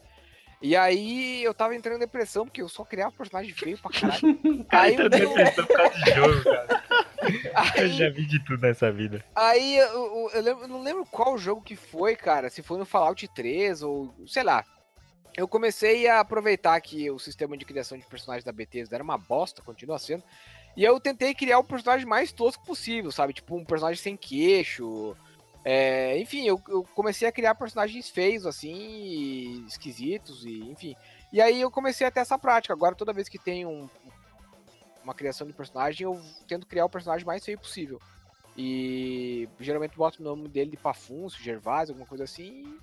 E aí eu tava entrando em depressão, porque eu só criava personagem feio pra caralho. aí, eu- depressão por causa de jogo, cara. Eu aí, já vi de tudo nessa vida. aí eu, eu- eu lembro- eu não lembro qual jogo que foi, cara. Se foi no Fallout 3 ou sei lá. Eu comecei a aproveitar que o sistema de criação de personagens da Bethesda era uma bosta, continua sendo. E eu tentei criar o personagem mais tosco possível, sabe? Tipo, um personagem sem queixo. É, enfim, eu, eu comecei a criar personagens feios, assim, esquisitos, e enfim. E aí eu comecei a ter essa prática. Agora, toda vez que tem um- uma criação de personagem, eu tento criar o personagem mais feio possível. E geralmente boto o nome dele de Pafuncio, Gervásio, alguma coisa assim.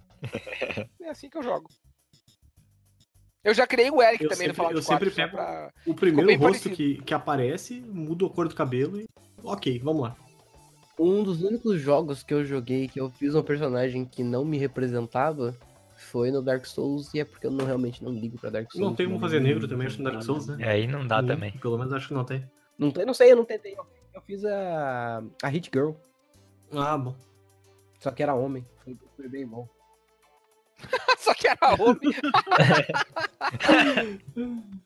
e é assim que eu jogo. Eu já criei o Eric Eu também no sempre- Fallout eu sempre 4, pego- pra- O primeiro rosto parecido. que, que aparece, muda a cor do cabelo e. Ok, vamos lá. Um dos únicos jogos que eu joguei que eu fiz um personagem que não me representava foi no Dark Souls, e é porque eu não, realmente não ligo pra Dark Souls. Não tem como fazer negro também, acho que no Dark Souls, né? E aí não dá Hum, também. Pelo menos acho que não tem. Não, tem, não sei, eu não tentei. Eu, eu fiz a, a Hit Girl, Ah, bom. só que era homem. Foi, foi bem bom. Só que era homem.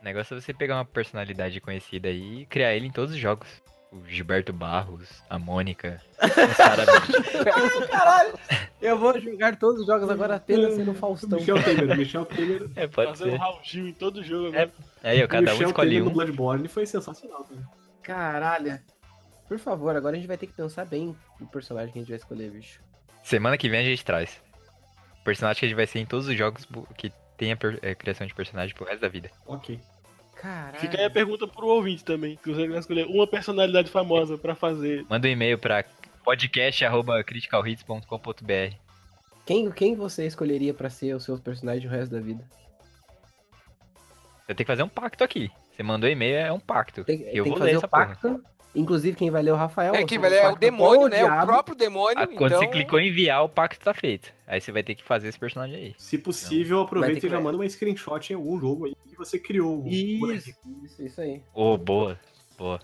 O negócio é você pegar uma personalidade conhecida aí e criar ele em todos os jogos. O Gilberto Barros, a Mônica, caras. Caralho! Eu vou jogar todos os jogos agora apenas sendo Faustão. Michel Temer, Michel Temer. É, pode Fazer um ser. Raul Gil em todo jogo É. Aí, ó, cada um Michel escolhe Temer no um. Bloodborne foi sensacional, cara. Caralho. Por favor, agora a gente vai ter que pensar bem no personagem que a gente vai escolher, bicho. Semana que vem a gente traz. O personagem que a gente vai ser em todos os jogos que tenha é, criação de personagem pro resto da vida. Ok. Caralho. Fica aí a pergunta pro ouvinte também, que você vai escolher uma personalidade famosa pra fazer. Manda um e-mail pra podcast.criticalhits.com.br Quem, quem você escolheria pra ser o seu personagem o resto da vida? Eu tenho que fazer um pacto aqui. Você mandou e-mail, é um pacto. Tem, eu tem vou que ler fazer essa o porra. Inclusive, quem vai ler o Rafael. É você que vai velho, é o pacto com demônio, né? O diabo. próprio demônio. Ah, quando então... você clicou em enviar, o pacto tá feito. Aí você vai ter que fazer esse personagem aí. Se possível, Vai aproveita e já manda uma screenshot em algum jogo aí que você criou. o. Isso, isso, isso aí. Ô, boa. Boa.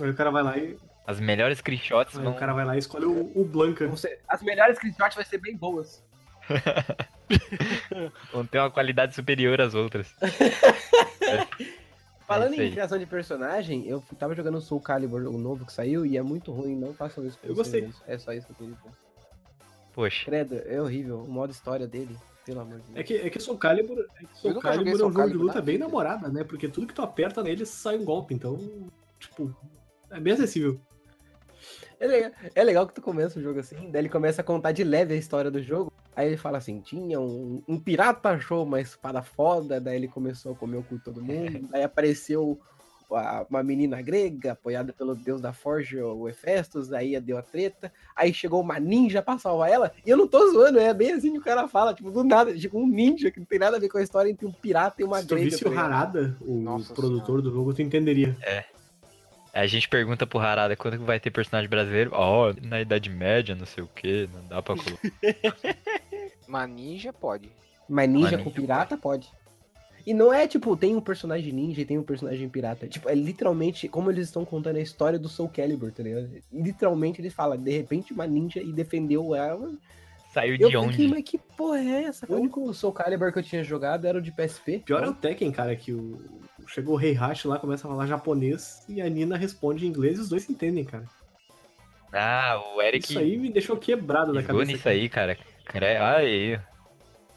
Aí o cara vai lá e. As melhores screenshots Aí vão... o cara vai lá e escolhe o, o Blanca. As melhores screenshots vai ser bem boas. vão ter uma qualidade superior às outras. Falando É isso em criação de personagem, eu tava jogando Soul Calibur, o novo que saiu, e é muito ruim, não façam isso com Eu gostei. velho. É só isso que eu queria dizer. Poxa. Credo, é horrível. O modo história dele, pelo amor de Deus. É que, é que Soul Calibur, é que Soul Calibur é Soul um jogo de luta bem vida. namorada, né? Porque tudo que tu aperta nele sai um golpe, então, tipo, é bem acessível. É legal, é legal que tu começa o jogo assim, daí ele começa a contar de leve a história do jogo. Aí ele fala assim: tinha um, um pirata achou uma espada foda, daí ele começou a comer o cu de todo mundo. Daí apareceu a- uma menina grega, apoiada pelo deus da forja, o Hefestos, aí deu a treta. Aí chegou uma ninja pra salvar ela. E eu não tô zoando, é bem assim que o cara fala, tipo, do nada, tipo um ninja que não tem nada a ver com a história entre um pirata e uma Se tu grega. visse tá o ligado? Harada, o Nossa produtor do jogo, tu entenderia. A gente pergunta pro Harada quando que vai ter personagem brasileiro. Ó, na Idade Média, não sei o que, não dá pra colocar. Mas ninja pode. Mas ninja Mas com ninja pirata pode. E não é tipo, tem um personagem ninja e tem um personagem pirata. Tipo, é literalmente como eles estão contando a história do Soul Calibur, tá ligado? Literalmente eles falam, de repente uma ninja e defendeu ela. Saiu Eu de fiquei, onde? mas que porra é essa? O único Soul Calibur que eu tinha jogado era o de PSP. Pior é o Tekken, cara, que o... chegou o Rei Hash lá, começa a falar japonês e a Nina responde em inglês e os dois se entendem, cara. Ah, o Eric Isso aí me deixou quebrado da cabeça. nisso aí, cara. Cre- Aí.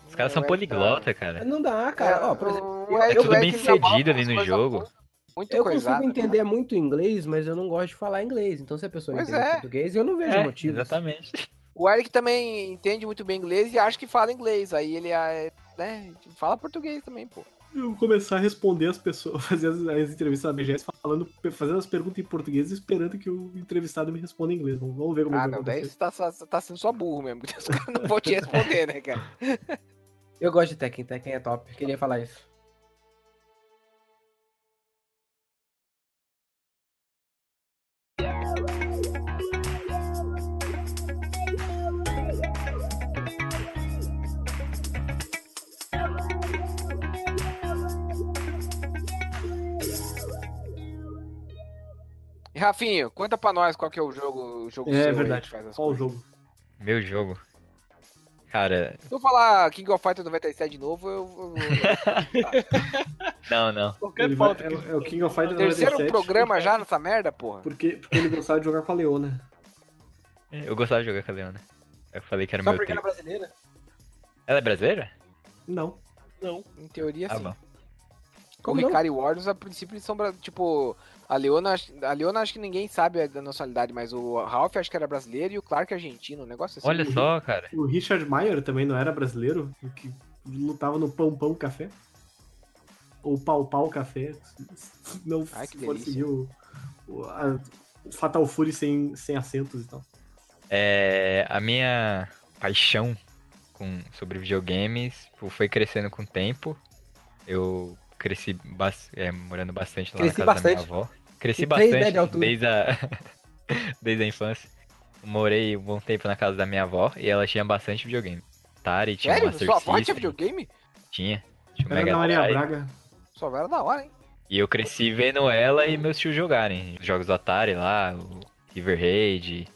Os caras são É, poliglota, cara. Não dá, cara. Ó, por exemplo, o eu- Eric- É tudo bem cedido ali no jogo. muito- eu coisado. consigo entender muito inglês, mas eu não gosto de falar inglês. Então se a pessoa Pois entende é. português, eu não vejo É, motivo. exatamente. O Eric também entende muito bem inglês e acha que fala inglês. Aí ele é, né, fala português também, pô. Eu vou começar a responder as pessoas, fazer as, as entrevistas da BGS falando, fazendo as perguntas em português e esperando que o entrevistado me responda em inglês. Vamos, vamos ver como Ah, vai não, daí você tá, tá sendo só burro mesmo. porque Os caras não vão te responder, né, cara? Eu gosto de Tekken, Tekken é top. Queria falar isso. E Rafinho, conta pra nós qual que é o jogo, o jogo É verdade. faz Qual o jogo? Meu jogo. Cara, Se eu falar King of Fighters 97 de novo, eu... não, não. Qualquer pauta é, é o King of Fighters Terceiro 97, programa já nessa merda, porra. Porque, porque ele gostava de jogar com a Leona. Eu gostava de jogar com a Leona. Eu falei que era Só meu porque era tempo. brasileira? Ela é brasileira? Não. não. Em teoria, Ah, sim. bom. O Como não? Ricard e Warriors, a princípio, eles são, tipo... A Leona, acho- a Leona acho que ninguém sabe a da nacionalidade, mas o Ralph acho que era brasileiro e o Clark argentino, um negócio assim. Olha só, cara. O Richard Meyer também não era brasileiro, o que lutava no Pão Pão Café. Ou Pau Pau Café. Não Ai, o, a- o Fatal Fury sem, sem acentos e tal. É, a minha paixão com, sobre videogames foi crescendo com o tempo. Eu cresci é, morando bastante lá Cresci na casa da bastante. minha avó. Cresci E metros bastante desde a, desde a infância. Morei um bom tempo na casa da minha avó e ela tinha bastante videogame. Atari, tinha Sério? Master Sua avó tinha videogame? Tinha. Tinha Era Mega da Maria. Braga. Sua avó era da hora, hein? E eu cresci vendo ela e meus tios jogarem. Os jogos do Atari lá, o River Raid,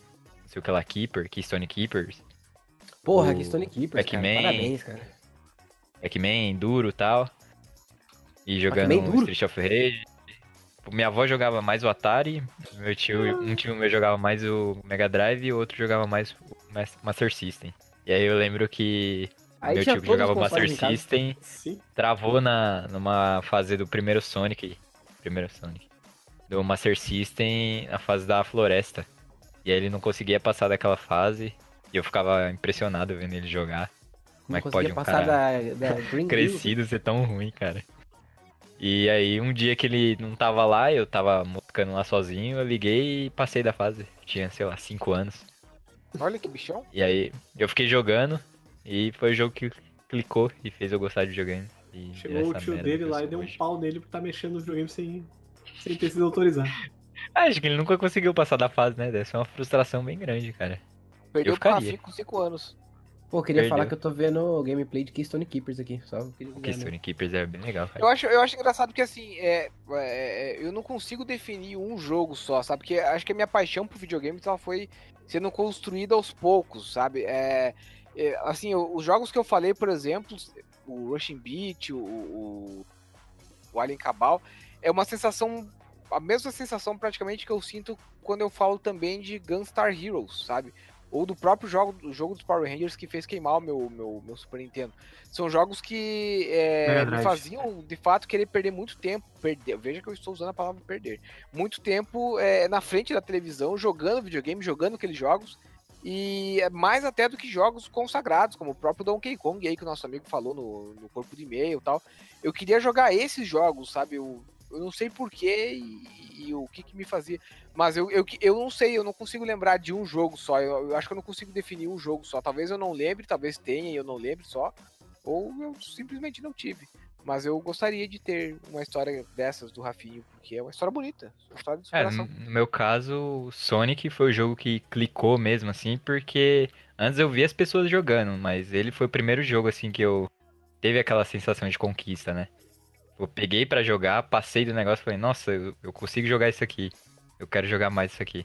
não sei o que lá, Keeper, Keystone Keepers, Porra, O que Stone Keepers, cara. Pac-Man. Parabéns, cara. Pac-Man, Duro e tal. E jogando? Street of Rage. Minha avó jogava mais o Atari, meu tio, um tio meu jogava mais o Mega Drive e o outro jogava mais o Mas- Master System. E aí eu lembro que Aí meu tio que jogava o Master. System travou na, numa fase do primeiro Sonic. Primeiro Sonic. Do Master System na fase da floresta. E aí ele não conseguia passar daquela fase. E eu ficava impressionado vendo ele jogar. Como Não é que pode um cara da, da Green Hill. crescido ser tão ruim, cara? E aí um dia que ele não tava lá, eu tava moscando lá sozinho, eu liguei e passei da fase. Tinha, sei lá, 5 anos. Olha que bichão. E aí eu fiquei jogando e foi o jogo que clicou e fez eu gostar de videogame. E Chegou o tio dele lá e deu um hoje. pau nele por estar mexendo no videogame sem, sem ter sido autorizado. Ah, Acho que ele nunca conseguiu passar da fase, né? Deve ser uma frustração bem grande, cara. Perdeu Eu ficaria. Rafinha com 5 anos. Pô, eu queria Perdeu. falar que eu tô vendo o gameplay de Keystone Keepers aqui. Só né? Keystone Keepers é bem legal, cara. Eu acho, eu acho engraçado que assim, é, é, eu não consigo definir um jogo só, sabe? Porque acho que a minha paixão por videogames ela foi sendo construída aos poucos, sabe? É, é, assim, os jogos que eu falei, por exemplo, o Rushing Beat, o, o, o Alien Cabal, é uma sensação, a mesma sensação praticamente que eu sinto quando eu falo também de Gunstar Heroes, sabe? Ou do próprio jogo, do jogo dos Power Rangers que fez queimar o meu, meu, meu Super Nintendo. São jogos que é, me faziam, de fato, querer perder muito tempo. Perder, veja que eu estou usando a palavra perder. Muito tempo é, na frente da televisão, jogando videogame, jogando aqueles jogos. E é mais até do que jogos consagrados, como o próprio Donkey Kong aí que o nosso amigo falou no, no corpo de e-mail e tal. Eu queria jogar esses jogos, sabe? Eu, eu não sei porquê e, e o que, que me fazia. Mas eu, eu, eu não sei, eu não consigo lembrar de um jogo só. Eu, eu acho que eu não consigo definir um jogo só. Talvez eu não lembre, talvez tenha e eu não lembre só. Ou eu simplesmente não tive. Mas eu gostaria de ter uma história dessas do Rafinho, porque é uma história bonita. Uma história de É, superação. no no meu caso, o Sonic foi o jogo que clicou mesmo, assim, porque antes eu via as pessoas jogando, mas ele foi o primeiro jogo, assim, que eu teve aquela sensação de conquista, né? Eu peguei pra jogar, passei do negócio e falei, nossa, eu, eu consigo jogar isso aqui. Eu quero jogar mais isso aqui.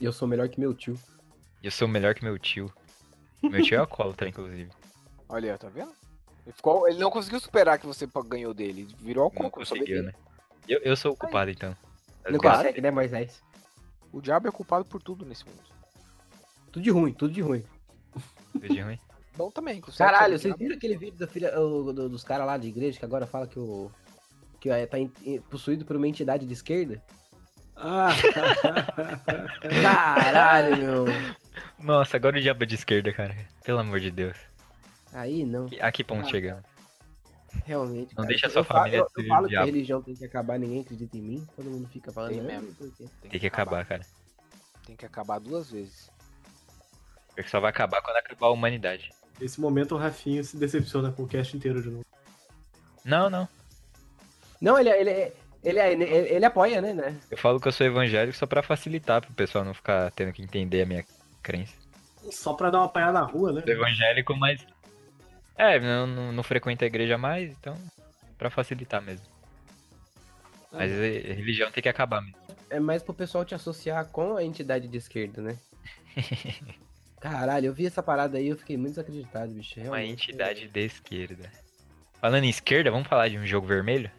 E eu sou melhor que meu tio. E eu sou melhor que meu tio. Meu tio é alcoólatra, inclusive. Olha, aí, tá vendo? Ele, ficou- ele não conseguiu superar que você ganhou dele. Ele virou Não alcoólatra. sabia conseguiu, né? Eu, eu sou o culpado, então. Não Claro. consegue, né, Moisés? O diabo é culpado por tudo nesse mundo. Tudo de ruim, tudo de ruim. Tudo de ruim. Bom também. que Caralho, é do vocês viram aquele vídeo da filha, o- do- dos caras lá de igreja que agora fala que o. que é, tá em- possuído por uma entidade de esquerda? Ah, Caralho, meu. Nossa, agora o diabo é de esquerda, cara. Pelo amor de Deus. Aí não, A que ponto chegamos? realmente. Não cara. deixa Eu sua falo- família Eu, ser eu falo que a religião tem que acabar, ninguém acredita em mim. Todo mundo fica falando. Tem "Ah, mesmo. quê?" Tem que acabar, cara. Tem que acabar duas vezes. Porque só vai acabar quando acabar a humanidade. Nesse momento o Rafinho se decepciona com o cast inteiro de novo. Não, não. Não, ele, ele, ele, ele, ele apoia, né, né? Eu falo que eu sou evangélico só pra facilitar pro pessoal não ficar tendo que entender a minha crença. Só pra dar uma apanhada na rua, né? Sou evangélico, mas. É, não, não, não frequento a igreja mais, então. Pra facilitar mesmo. Mas eh, religião tem que acabar mesmo. é mais pro pessoal te associar com a entidade de esquerda, né? Caralho, eu vi essa parada aí eu fiquei muito desacreditado, bicho. Uma realmente. entidade de esquerda. Falando em esquerda, vamos falar de um jogo vermelho?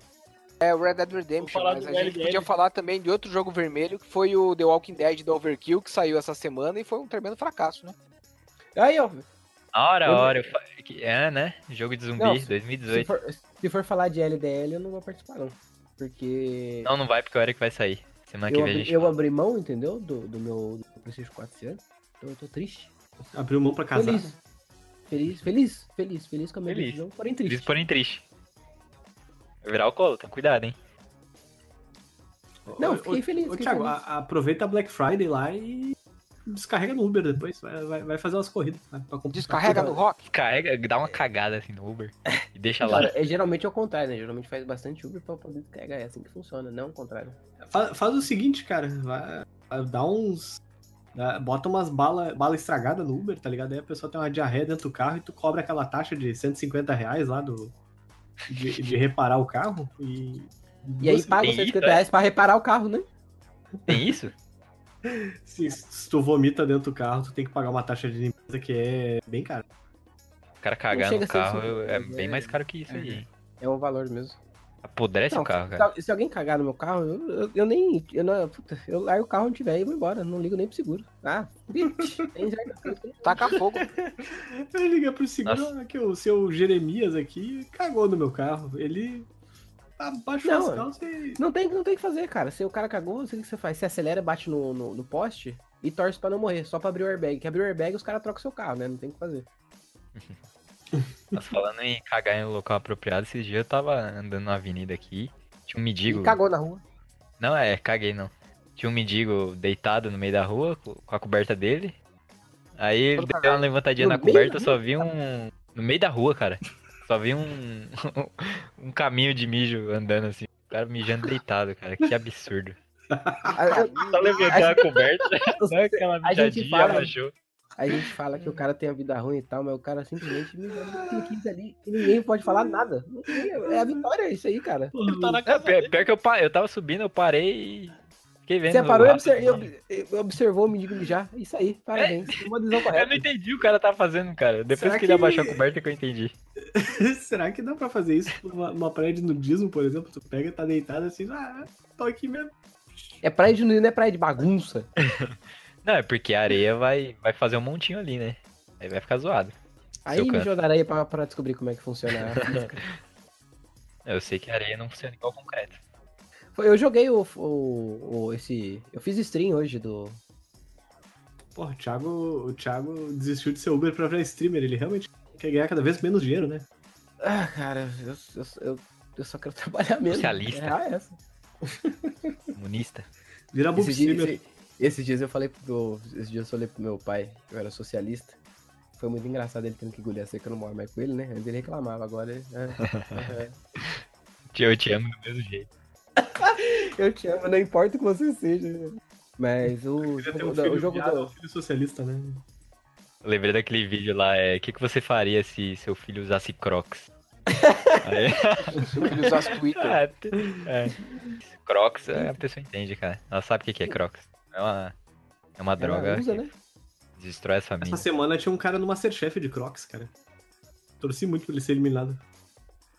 É o Red Dead Redemption, mas a gente LDL. podia falar também de outro jogo vermelho, que foi o The Walking Dead do Overkill, que saiu essa semana e foi um tremendo fracasso, né? Aí, ó. A hora, a hora. eu que- É, né? Jogo de zumbi, Não, se- Se 2018. for, se for falar de LDL, eu não vou participar, não. Porque Não, não vai porque é a hora que vai sair. Semana que eu, vem a abri, gente eu fala. abri mão, entendeu? Do, do meu do PlayStation 4 esse ano. Então eu tô triste. Abriu mão pra casar. Feliz. Feliz, feliz, feliz, feliz com a minha Feliz. decisão, porém triste. Eles porém triste. Vai virar o colo, tem cuidado, hein? Não, fiquei ô, feliz, Ô, fiquei Thiago, feliz. a- aproveita a Black Friday lá e descarrega no Uber depois. Vai, vai- vai fazer umas corridas. Descarrega no rock. Carrega, dá uma cagada assim no Uber e deixa lá. É, geralmente é o contrário, né? Geralmente faz bastante Uber pra poder descarregar. É assim que funciona, não o contrário. Fa- Faz, o seguinte, cara. Vai, vai dar uns. Dá- Bota umas bala, bala estragada no Uber, tá ligado? Aí a pessoa tem uma diarreia dentro do carro e tu cobra aquela taxa de 150 reais lá do. De, de reparar o carro e. E aí paga tem os 150 isso, é? reais pra reparar o carro, né? Tem isso? se, se tu vomita dentro do carro, tu tem que pagar uma taxa de limpeza que é bem cara. O cara cagar no carro é mas bem é- mais caro que isso aí. hein? É um valor mesmo. Apodrece Não, o carro, se- cara. Se, se alguém cagar no meu carro, eu, eu, eu nem. Eu, não, puta, eu largo o carro onde tiver e vou embora. Não ligo nem pro seguro. Ah, bicho, Taca fogo. Eu liguei pro seguro Nossa. que o seu Jeremias aqui cagou no meu carro. Ele abaixou Não, as calças e. Não tem, não tem o que fazer, cara. Se o cara cagou, o que você faz? Você acelera, bate no, no, no poste e torce pra não morrer, só pra abrir o airbag. Que abrir o airbag, os caras trocam seu carro, né? Não tem o que fazer. Mas falando em cagar em um local apropriado, esses dias eu tava andando na avenida aqui, tinha um mendigo. E cagou na rua. Não, é, caguei não. Tinha um mendigo deitado no meio da rua, co- com a coberta dele. Aí ele deu uma levantadinha No na coberta, só vi um. No meio da rua, cara. Só vi um. um caminho de mijo andando assim. O cara mijando deitado, cara. Que absurdo. Só levantou a coberta, deu aquela A gente mijadinha, fala- abaixou. A gente fala que o cara tem a vida ruim e tal, mas o cara simplesmente me quis ali e ninguém pode falar nada. É a vitória, isso aí, cara. Ele tá na É, casa pior, dele. pior que eu, pa- eu tava subindo, eu parei e fiquei vendo. Você parou e rápido, obser- ob- e observou o mendigo mijar. Isso aí, parabéns. Uma decisão Eu não correta. entendi o que o cara tava fazendo, cara. Depois Será que ele abaixou a coberta que eu entendi. Será que dá pra fazer isso numa, numa praia de nudismo, por exemplo? Tu pega, tá deitado assim, ah, tô aqui mesmo. É praia de não é praia de bagunça. Não, é porque a areia vai, vai fazer um montinho ali, né? Aí vai ficar zoado. Aí me jogaram aí pra, pra descobrir como é que funciona a. Eu sei que a areia não funciona igual concreto. Eu joguei o, o, o- esse. Eu fiz stream hoje do. Porra, o Thiago, o Thiago desistiu de ser Uber pra virar streamer. Ele realmente quer ganhar cada vez menos dinheiro, né? Ah, cara, eu, eu, eu, eu só quero trabalhar mesmo. Socialista. É, ah, essa. Comunista. Vira boob Esses dias, streamer. esse- esses dias eu falei pro. Esses dias eu falei pro meu pai que eu era socialista. Foi muito engraçado ele tendo que engolir a seca, eu não moro mais com ele, né? Antes ele reclamava, agora ele. é, é. Eu te amo do mesmo jeito. Eu te amo, não importa o que você seja. Mas o jogo, um da- filho o jogo viado, do. um filho socialista, né? Eu lembrei daquele vídeo lá, é. O que, que você faria se seu filho usasse Crocs? Aí, Se o filho usasse Twitter. é, é. Crocs, é, a pessoa entende, cara. Ela sabe o que é Crocs. É uma, é uma Ela droga usa, né? destrói as Essa famílias. semana tinha um cara no Masterchef de Crocs, cara. Torci muito pra ele ser eliminado.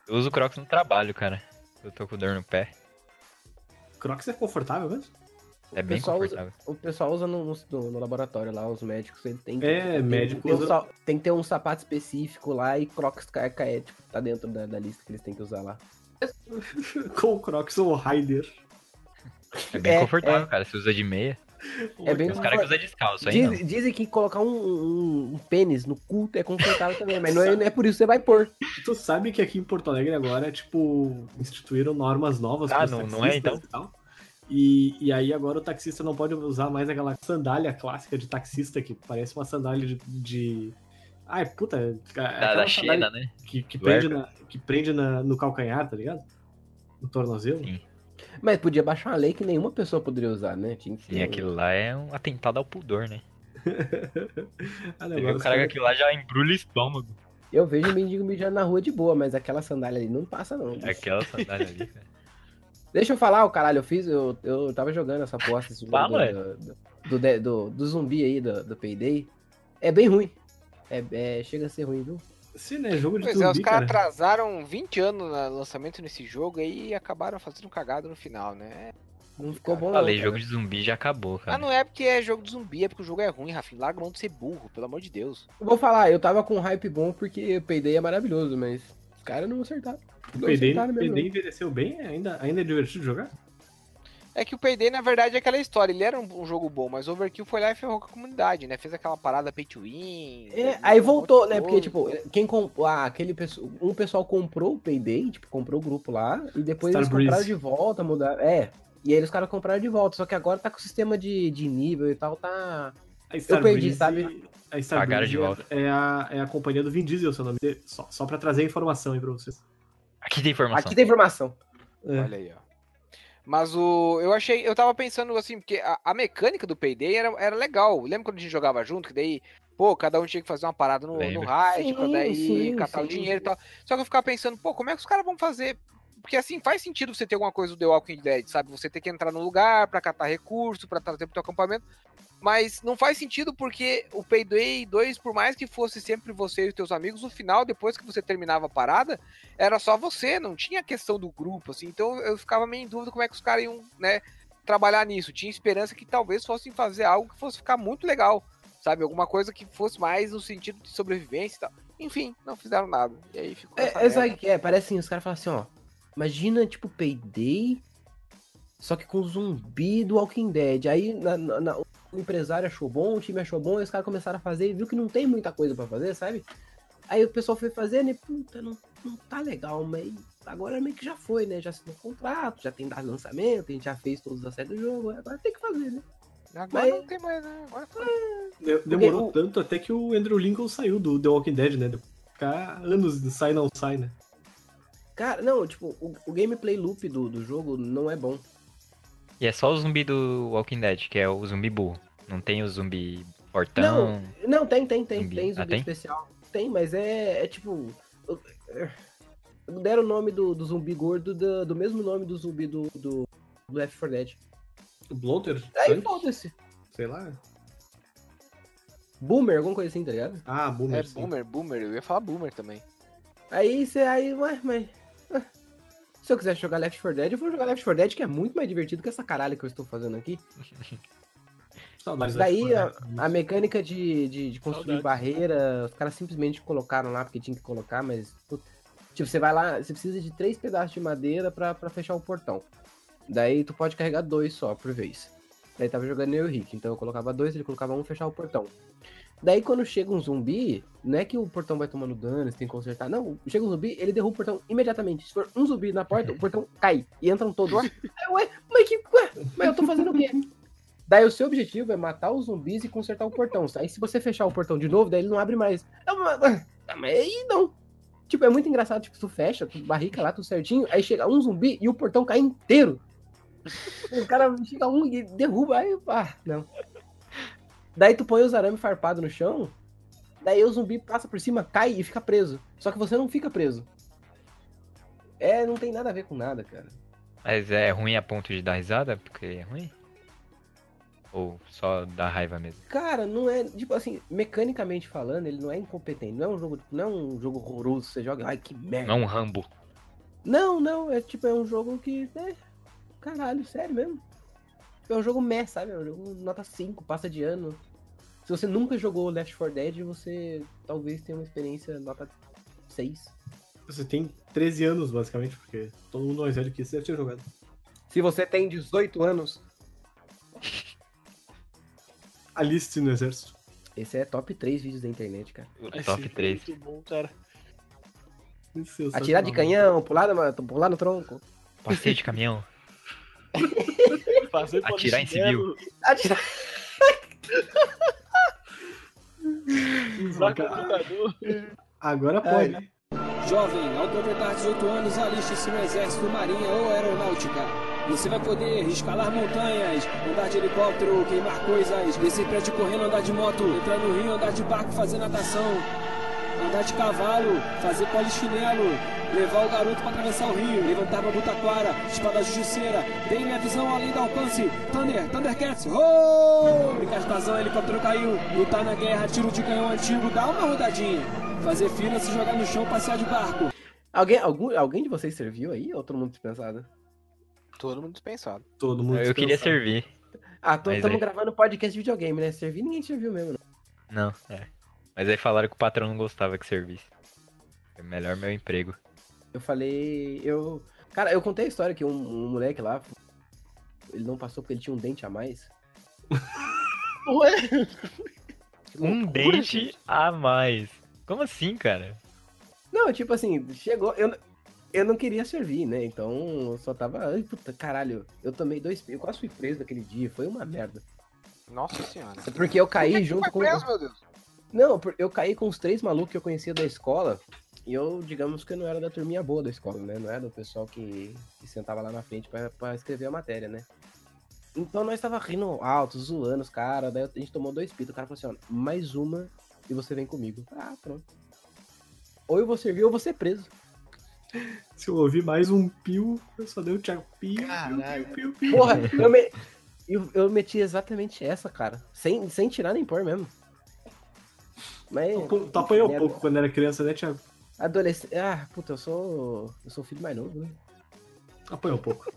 Eu uso Crocs no trabalho, cara. Eu tô com dor no pé. Crocs é confortável mesmo? É O bem pessoal usa- confortável. O pessoal usa no, no- no laboratório lá, os médicos, ele tem que. É, tem, médico tem, um usa- sa- tem que ter um sapato específico lá e Crocs ca- ca- é, tipo, tá dentro da, da lista que eles têm que usar lá. Com o Crocs ou o Raider. É bem É, confortável, é. cara. Se usa de meia. É bem uns caras que usam descalço aí, Diz- não. dizem que colocar um, um- um pênis no cu é confortável também, mas não é, não é por isso que você vai pôr. Tu sabe que aqui em Porto Alegre agora, tipo, instituíram normas novas Ah, não- não é, taxistas então? e tal. E, e aí agora o taxista não pode usar mais aquela sandália clássica de taxista, que parece uma sandália de... de... Ai, puta, é Da, da Xena, né? que, que prende, na, que prende na- no calcanhar, tá ligado? No tornozelo. Sim. Mas podia baixar uma lei que nenhuma pessoa poderia usar, né? Tinha que Sim, ter- aquilo lá é um atentado ao pudor, né? Ah, não, Você o cara que aquilo lá já embrulha o estômago. Eu vejo o mendigo mijando na rua de boa, mas aquela sandália ali não passa, não. bicho. Aquela sandália ali, cara. Deixa eu falar, o caralho, eu fiz, eu, eu tava jogando essa aposta Fala, do, do, do, do, do- do zumbi aí, do, do Payday. É bem ruim. É, é- chega a ser ruim, viu? Sim, né? Jogo de Pois é, os caras cara. atrasaram 20 anos no lançamento nesse jogo aí e acabaram fazendo cagada no final, né? Não ficou bom. Falei, cara. jogo de zumbi já acabou, Ah, cara. não é porque é jogo de zumbi, é porque o jogo é ruim, Rafinha. Larga a mão de ser burro, pelo amor de Deus. Eu vou falar, eu tava com um hype bom porque o Payday é maravilhoso, mas os caras não acertaram. O acertaram mesmo, PD envelheceu bem, ainda, ainda é divertido jogar? É que o Payday, na verdade, é aquela história. Ele era um, um jogo bom, mas o Overkill foi lá e ferrou com a comunidade, né? Fez aquela parada pay to win. É, aí um voltou, né? Porque, tipo, quem comprou. Ah, aquele pessoal. Um pessoal comprou o Payday, tipo, comprou o grupo lá, e depois eles Starbreeze. compraram de volta, mudaram. É. E aí os caras compraram de volta. Só que agora tá com o sistema de, de nível e tal, tá. A perdi, Starbreeze- sabe? A Pagaram Starbreeze de volta. é a, é a companhia do Vin Diesel, seu nome dele. Só, só pra trazer informação aí pra vocês. Aqui tem informação. Aqui tem informação. É. Olha aí, ó. Mas o. Eu achei. Eu tava pensando assim, porque a, a mecânica do Payday era, era legal. Lembra quando a gente jogava junto? Que daí, pô, cada um tinha que fazer uma parada no, no raid, pra daí sim, catar o sim. dinheiro e tal. Só que eu ficava pensando, pô, como é que os caras vão fazer? Porque assim, faz sentido você ter alguma coisa do The Walking Dead, sabe? Você ter que entrar no lugar pra catar recurso, pra trazer pro teu acampamento. Mas não faz sentido porque o Payday 2, por mais que fosse sempre você e os teus amigos, no final, depois que você terminava a parada, era só você, não tinha questão do grupo, assim. Então eu ficava meio em dúvida como é que os caras iam, né, trabalhar nisso. Tinha esperança que talvez fossem fazer algo que fosse ficar muito legal, sabe? Alguma coisa que fosse mais no sentido de sobrevivência e tal. Enfim, não fizeram nada. E aí ficou É, é, é? Parece assim, os caras falam assim, ó. Imagina, tipo, Payday, só que com zumbi do Walking Dead. Aí na- na- na- o empresário achou bom, o time achou bom, e os caras começaram a fazer e viu que não tem muita coisa pra fazer, sabe? Aí o pessoal foi fazendo e, puta, não, não tá legal, mas agora meio que já foi, né? Já assinou contrato, já tem dado lançamento, a gente já fez todos os acessos do jogo, agora tem que fazer, né? Agora mas- não tem mais, né? Agora foi. De- Demorou o- tanto até que o Andrew Lincoln saiu do The Walking Dead, né? Deu Ficar anos de sai não sai, né? Cara, não, tipo, o, o gameplay loop do, do jogo não é bom. E é só o zumbi do Walking Dead, que é o zumbi burro. Não tem o zumbi fortão. Não, tem, tem, tem, Zumbi. tem Ah, zumbi tem? especial. Tem, mas é, é tipo. Deram o nome do, do zumbi gordo do, do mesmo nome do zumbi do, do, do Left 4 Dead. O Bloater? Aí foda-se. Sei lá. Boomer, alguma coisa assim, tá ligado? Ah, Boomer. É sim. boomer, boomer. Eu ia falar boomer também. Aí você aí, ué, mas. Se eu quiser jogar Left 4 Dead, eu vou jogar Left 4 Dead, que é muito mais divertido que essa caralho que eu estou fazendo aqui. Saudades Mas daí da a, Left 4 a mecânica de, de, de construir Saudades. barreira, os caras simplesmente colocaram lá porque tinha que colocar, mas. Tipo, você vai lá, você precisa de três pedaços de madeira pra, pra fechar o portão. Daí tu pode carregar dois só por vez. Daí tava jogando eu e o Rick, então eu colocava dois, ele colocava um fechar o portão. Daí quando chega um zumbi, não é que o portão vai tomando dano, você tem que consertar. Não, chega um zumbi, ele derruba o portão imediatamente. Se for um zumbi na porta, o portão cai e entram todos lá. Aí, ué, mas que. Ué, mas eu tô fazendo o quê? Daí o seu objetivo é matar os zumbis e consertar o portão. Aí se você fechar o portão de novo, daí ele não abre mais. Mas, ah, mas aí não. Tipo, é muito engraçado, tipo, tu fecha, tu barrica lá, tudo certinho, aí chega um zumbi e o portão cai inteiro. O cara chega um e derruba, aí, ah, não. Daí tu põe os arame farpado no chão, daí o zumbi passa por cima, cai e fica preso. Só que você não fica preso. É, não tem nada a ver com nada, cara. Mas é ruim a ponto de dar risada, porque é ruim? Ou só dá raiva mesmo? Cara, não é, tipo assim, mecanicamente falando, ele não é incompetente. Não é um jogo, não é um jogo horroroso, você joga, ai que merda. Não é um Rambo. Não, não, é tipo, é um jogo que. É, caralho, sério mesmo. É um jogo meh, sabe? É um jogo nota 5, passa de ano. Se você nunca jogou Left 4 Dead, você talvez tenha uma experiência nota 6. Você tem 13 anos, basicamente, porque todo mundo mais velho que isso deve ter jogado. Se você tem 18 anos, Alice no exército. esse é top 3 vídeos da internet, cara. Esse Top é 3. Muito bom, cara. Atirar de canhão, pular, na- pular no tronco. Passeio de caminhão. Atirar em polichinelo, Atirar. Computador. Agora pode. Jovem, ao completar 18 anos, aliste-se no Exército, Marinha ou Aeronáutica. Você vai poder escalar montanhas, andar de helicóptero, queimar coisas, descer prédio correndo, andar de moto, entrar no rio, andar de barco, fazer natação. Andar de cavalo, fazer polichinelo, levar o garoto pra atravessar o rio, levantar a butaquara, espada justiceira, dei minha visão além do alcance, Thunder, Thundercats, oh! Bricastazão, helicóptero caiu, lutar na guerra, tiro de canhão antigo, dá uma rodadinha, fazer fila, se jogar no chão, passear de barco. Alguém, algum, alguém de vocês serviu aí ou todo mundo dispensado? Todo mundo dispensado. Todo mundo Eu queria servir. Ah, estamos aí- gravando podcast de videogame, né? Servir ninguém serviu mesmo. Não. Não, é. Mas aí falaram que o patrão não gostava que servisse. É melhor meu emprego. Eu falei. Eu. Cara, eu contei a história que um, um moleque lá. Ele não passou porque ele tinha um dente a mais. Ué, Um dente a mais. Como assim, cara? Não, tipo assim, chegou. Eu, eu não queria servir, né? Então eu só tava. Ai, puta, caralho. Eu tomei dois. Eu quase fui preso naquele dia. Foi uma merda. Nossa senhora. Porque eu caí Por que que junto foi com. preso, meu Deus? Não, eu caí com os três malucos que eu conhecia da escola. E eu, digamos que eu não era da turminha boa da escola, né? Não era do pessoal que, que sentava lá na frente pra, pra escrever a matéria, né? Então nós tava rindo alto, zoando os caras. Daí a gente tomou dois pitos. O cara falou assim: ó, mais uma e você vem comigo. Ah, pronto. Ou eu vou servir ou eu vou ser preso. Se eu ouvir mais um pio, eu só dei o Thiago pio, Caralho. pio, pio, pio, Porra, eu, me- eu, eu meti exatamente essa, cara. Sem, sem tirar nem pôr mesmo. Mas. Tu, tu apanhou merda. pouco quando era criança, né, Thiago? Adolescente. Ah, puta, eu sou. Eu sou o filho mais novo, né? Apanhou pouco.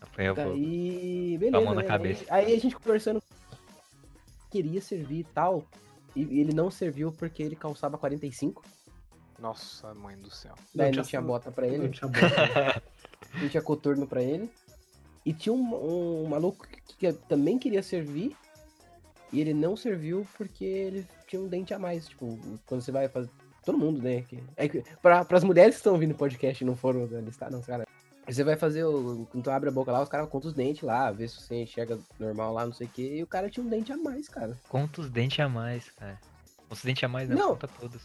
Apanhou pouco. Daí, beleza. mão na né? cabeça. Aí, aí a gente conversando. Queria servir e tal. E ele não serviu porque ele calçava 45. Nossa, mãe do céu. Daí Não não, tinha bota pra ele. Não tinha bola. Não tinha coturno pra ele. E tinha um, um maluco que, que também queria servir. E ele não serviu porque ele tinha um dente a mais. Tipo, quando você vai fazer. Todo mundo, né? Que, é que, pra, pras mulheres que estão ouvindo o podcast e não foram listar, não, cara. Você vai fazer o. Quando tu abre a boca lá, os caras contam os dentes lá, vê se você enxerga normal lá, não sei o quê. E o cara tinha um dente a mais, cara. Conta os dentes a mais, cara. Os dentes a mais não, Não. conta todos.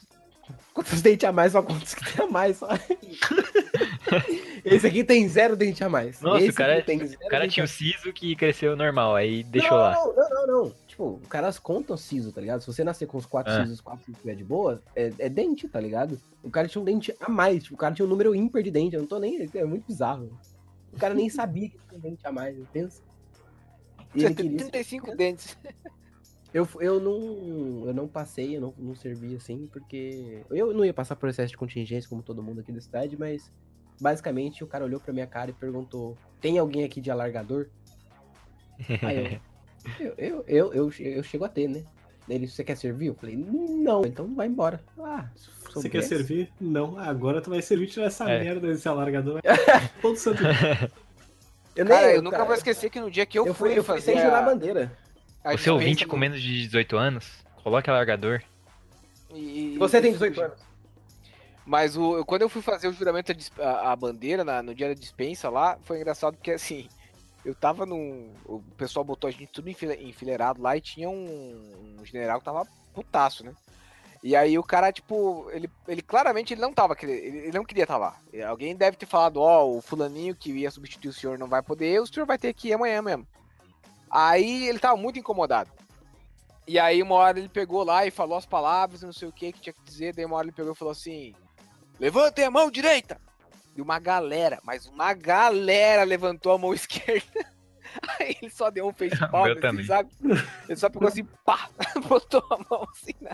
Quantos dentes a mais, só quantos que tem a mais, só. Esse aqui tem zero dente a mais. Nossa, Esse o cara, o cara tinha o siso que cresceu normal, aí deixou não, lá. Não, não, não, não. Tipo, os caras contam siso, tá ligado? Se você nascer com os quatro Ah. sisos, quatro sisos estiver de boa, é, é dente, tá ligado? O cara tinha um dente a mais, tipo, o cara tinha um número ímpar de dente, eu não tô nem. É muito bizarro. O cara nem sabia que tinha um dente a mais, pensa. E Você ele tem queria. 35 dentes. Eu, eu não. Eu não passei, eu não, não servi assim, porque. Eu não ia passar por excesso de contingência como todo mundo aqui da cidade, mas basicamente o cara olhou pra minha cara e perguntou: tem alguém aqui de alargador? Aí eu. Eu, eu, eu, eu, eu chego a ter, né? Ele, você quer servir? Eu falei, não, então vai embora. Ah, Você quer servir? Não. Ah, Agora tu vai servir tirar essa É. merda desse alargador. Todo santo. Eu, nem- Cara, eu eu- nunca cara, vou esquecer que no dia que eu, Eu fui, fui, eu fui fazer sem jurar a- bandeira. a O seu ouvinte com no- menos de 18 anos, coloque alargador. e- Você tem e- 18 anos. Mas o, quando eu fui fazer o juramento à bandeira na- no dia da dispensa lá, foi engraçado porque assim, eu tava num. O pessoal botou a gente tudo enfile- enfileirado lá e tinha um, um general que tava putaço, né? E aí o cara, tipo, ele, ele claramente ele não tava, ele, ele não queria estar lá. E Alguém deve ter falado, ó, o fulaninho que ia substituir o senhor não vai poder, o senhor vai ter que ir amanhã mesmo. Aí ele tava muito incomodado. E aí uma hora ele pegou lá e falou as palavras, não sei o que que tinha que dizer, daí uma hora ele pegou e falou assim: Levantem a mão direita! E uma galera, mas uma galera levantou a mão esquerda. Aí ele só deu um face palm, assim, sabe? Ele só pegou assim, pá, botou a mão assim na...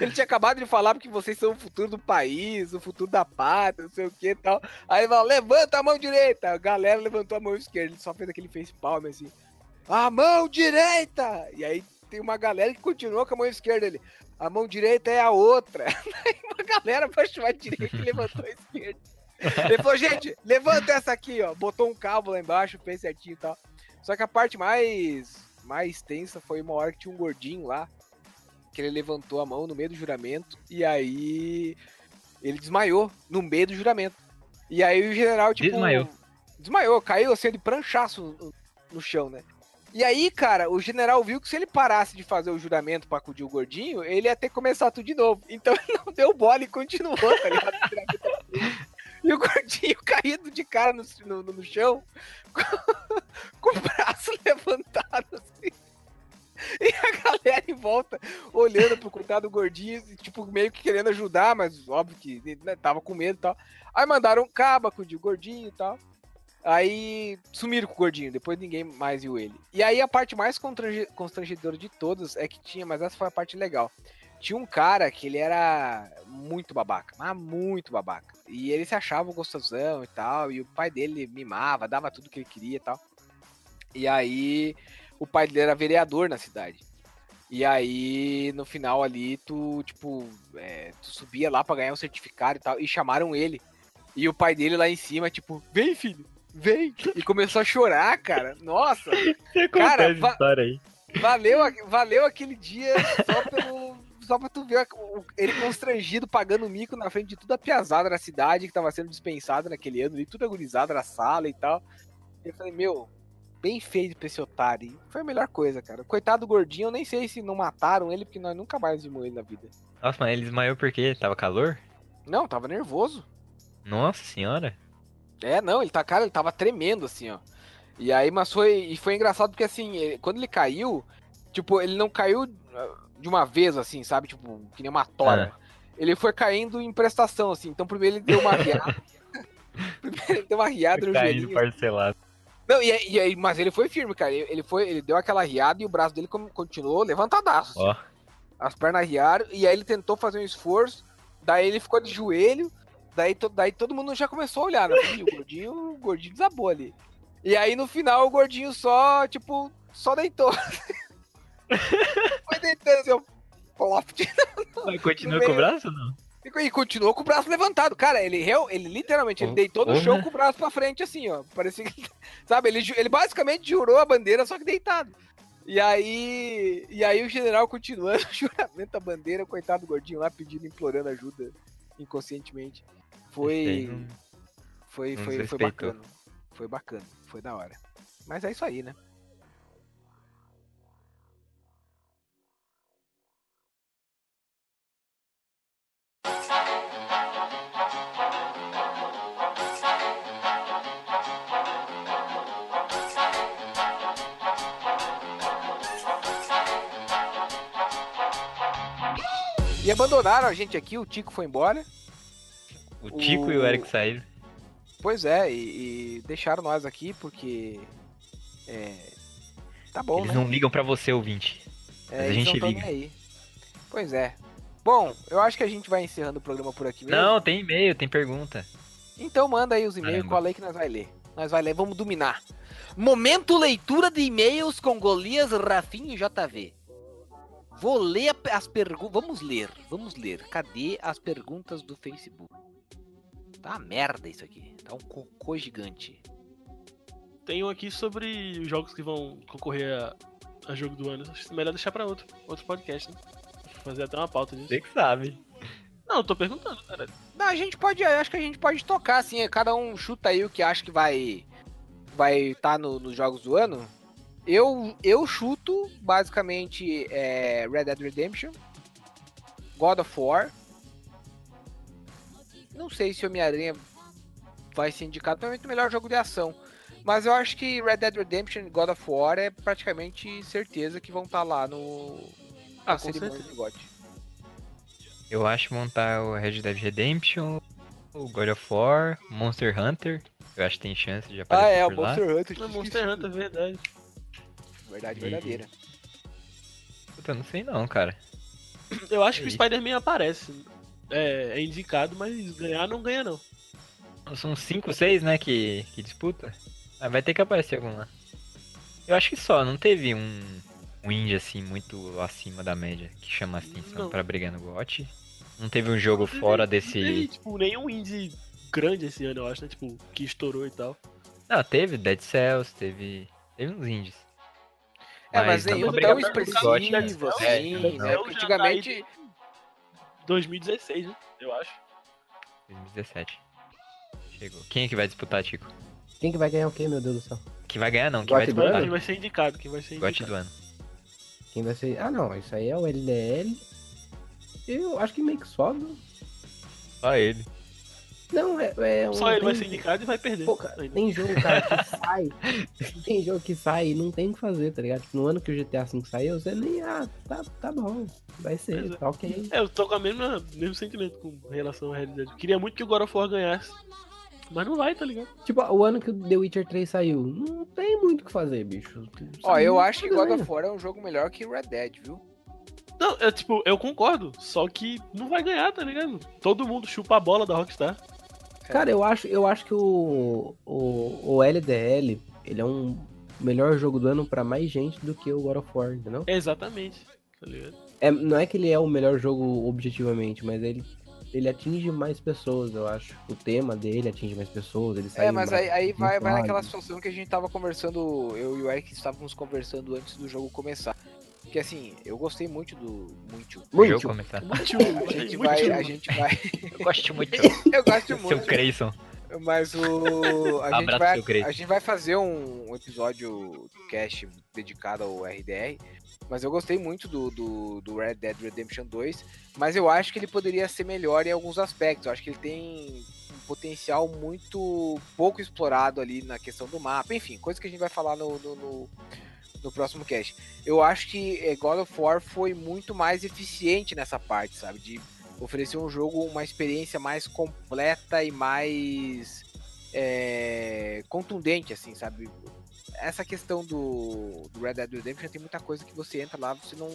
Ele tinha acabado de falar porque vocês são o futuro do país, o futuro da pátria, não sei o que e tal. Aí ele falou, levanta a mão direita. A galera levantou a mão esquerda, ele só fez aquele face palm assim. A mão direita! E aí tem uma galera que continuou com a mão esquerda ele. A mão direita é a outra. Aí uma galera baixou a direita e levantou a esquerda. Ele falou, gente, levanta essa aqui, ó. Botou um cabo lá embaixo, fez certinho e tal. Só que a parte mais, mais tensa foi uma hora que tinha um gordinho lá, que ele levantou a mão no meio do juramento, e aí ele desmaiou no meio do juramento. E aí o general, tipo. Desmaiou. Desmaiou, caiu assim de pranchaço no, no chão, né? E aí, cara, o general viu que se ele parasse de fazer o juramento pra acudir o gordinho, ele ia ter que começar tudo de novo. Então ele não deu bola e continuou, tá ligado? E o gordinho caído de cara no, no, no chão, com, o braço levantado assim. E a galera em volta, olhando pro coitado gordinho, tipo, meio que querendo ajudar, mas óbvio que né, tava com medo e tal. Aí mandaram um cábaco de gordinho e tal. Aí sumiram com o gordinho, depois ninguém mais viu ele. E aí a parte mais constrange- constrangedora de todas é que tinha, mas essa foi a parte legal. Tinha um cara que ele era muito babaca, mas muito babaca. E ele se achava gostosão e tal, e o pai dele mimava, dava tudo que ele queria e tal. E aí o pai dele era vereador na cidade. E aí, no final ali, tu, tipo, é, tu subia lá pra ganhar um certificado e tal, e chamaram ele. E o pai dele lá em cima, tipo, vem, filho, vem. E começou a chorar, cara. Nossa, Cara, va- aí. valeu, valeu aquele dia só pelo. Só pra tu ver ele constrangido, pagando mico na frente de toda a piazada da cidade que tava sendo dispensada naquele ano, e tudo agonizado na sala e tal. Eu falei, meu, bem feito pra esse otário. E foi a melhor coisa, cara. Coitado do gordinho, eu nem sei se não mataram ele, porque nós nunca mais vimos ele na vida. Nossa, mas ele desmaiou porque tava calor? Não, tava nervoso. Nossa senhora. É, não, ele tá, cara, ele tava tremendo, assim, ó. E aí, mas foi, e foi engraçado porque, assim, ele- quando ele caiu, tipo, ele não caiu de uma vez, assim, sabe? Tipo, que nem uma tora. Ele foi caindo em prestação, assim. Então, primeiro ele deu uma riada. primeiro ele deu uma riada no Caindo joelhinho. parcelado. Não, e, e mas ele foi firme, cara. Ele, foi, ele deu aquela riada e o braço dele continuou levantadaço. assim. As pernas riaram, e aí ele tentou fazer um esforço, daí ele ficou de joelho, daí, to- daí todo mundo já começou a olhar, né? O gordinho, o gordinho desabou ali. E aí no final o gordinho só, tipo, só deitou. Foi deitando assim, plop. Mas continua com o braço ou não? E continuou com o braço levantado. Cara, ele, real- ele literalmente, ele deitou no chão com o braço pra frente, assim, ó. Parecia que. Sabe, ele, ele basicamente jurou a bandeira, só que deitado. E aí. E aí o general continuando o juramento da bandeira, coitado do gordinho lá pedindo, implorando ajuda inconscientemente. Foi. Foi, foi, foi bacana. Foi bacana, foi da hora. Mas é isso aí, né? E abandonaram a gente aqui, o Tico foi embora. O Tico e o O- Eric saíram. Pois é, e, e deixaram nós aqui porque. É. Tá bom, Eles né? não ligam pra você, ouvinte. É, mas a gente liga. Pois é. Bom, eu acho que a gente vai encerrando o programa por aqui mesmo. Não, tem e-mail, tem pergunta. Então manda aí os e-mails, Caramba. qual aí que nós vai ler. Nós vai ler, vamos dominar. Momento leitura de e-mails com Golias, Rafinho e JV. Vou ler a- as perguntas. Vamos ler, vamos ler. Cadê as perguntas do Facebook? Tá uma merda isso aqui. Tá um cocô gigante. Tem um aqui sobre os jogos que vão concorrer a, a jogo do ano. Acho melhor deixar pra outro, outro podcast, né? Fazer até uma pauta disso. Você que sabe. Não, eu tô perguntando, cara. Não, a gente pode, eu acho que a gente pode tocar assim, cada um chuta aí o que acha que vai vai estar no, nos jogos do ano. Eu eu chuto basicamente é, Red Dead Redemption, God of War. Não sei se Homem-Aranha vai ser indicado provavelmente o melhor jogo de ação. Mas eu acho que Red Dead Redemption e God of War é praticamente certeza que vão estar lá no Ah, com cerimônia certeza. de GOT. Eu acho montar o Red Dead Redemption, o God of War, Monster Hunter. Eu acho que tem chance de aparecer Ah, é, o por lá. Monster Hunter. Não, Monster Hunter, verdade. Verdade E- verdadeira. Puta, não sei não, cara. Eu acho que o. Spider-Man aparece. É, é indicado, mas ganhar não ganha, não. São 5, 6, né, que, que disputa. Ah, vai ter que aparecer algum lá. Eu acho que só, não teve um, um indie assim muito acima da média que chama atenção Não. pra brigar no GOT. Não teve um jogo teve- fora Não teve, desse. tipo, nenhum indie grande esse ano, eu acho, né? Tipo, que estourou e tal. Não, teve Dead Cells, teve. Teve uns indies. É, mas não nenhum tão expressivo, né? assim, É, né? Porque já tá antigamente... aí 2016, né? Eu acho. 2017. Chegou. Quem é que vai disputar, Tico? Quem que vai ganhar o quê, meu Deus do céu? Que vai ganhar não, que vai do disputar. Quem vai ser indicado, quem vai ser indicado. do ano. Quem vai ser. Ah, não, isso aí é o LDL. Eu acho que meio que só. Só ele. Não, é, é um. Só ele vai tem- ser indicado e vai perder. Pô, cara, tem jogo, cara, que sai. tem jogo que sai e não tem o que fazer, tá ligado? Tipo, no ano que o GTA V saiu, você nem. Ah, tá, tá bom. Vai ser, é. tá ok. É, eu tô com o mesmo sentimento com relação à realidade. Eu queria muito que o God of War ganhasse. Mas não vai, tá ligado? Tipo, o ano que o The Witcher 3 saiu, não tem muito o que fazer, bicho. Ó, eu acho que God of War é um jogo melhor que Red Dead, viu? Não, eu, tipo, eu concordo. Só que não vai ganhar, tá ligado? Todo mundo chupa a bola da Rockstar. Cara, eu acho, eu acho que o, o, o LDL, ele é um melhor jogo do ano pra mais gente do que o God of War, entendeu? Exatamente. Tá ligado? É, não é que ele é o melhor jogo objetivamente, mas ele, ele atinge mais pessoas, eu acho. O tema dele atinge mais pessoas, ele sai É, mas mais- aí, aí vai, vai naquela situação que a gente tava conversando, eu e o Eric estávamos conversando antes do jogo começar. Porque assim, eu gostei muito do. Muito. O Muito. jogo começar. Muito, A gente vai. A gente vai. Eu gosto muito. Eu gosto Seu muito. Creyson. Mas o. A gente, vai, a gente vai fazer um, um episódio do cast dedicado ao RDR. Mas eu gostei muito do, do, do Red Dead Redemption 2. Mas eu acho que ele poderia ser melhor em alguns aspectos. Eu acho que ele tem um potencial muito pouco explorado ali na questão do mapa. Enfim, coisa que a gente vai falar no, no, no, no próximo cast. Eu acho que eh, God of War foi muito mais eficiente nessa parte, sabe? De oferecer um jogo, uma experiência mais completa e mais é, contundente, assim, sabe? Essa questão do, do Red Dead Redemption tem muita coisa que você entra lá, você não.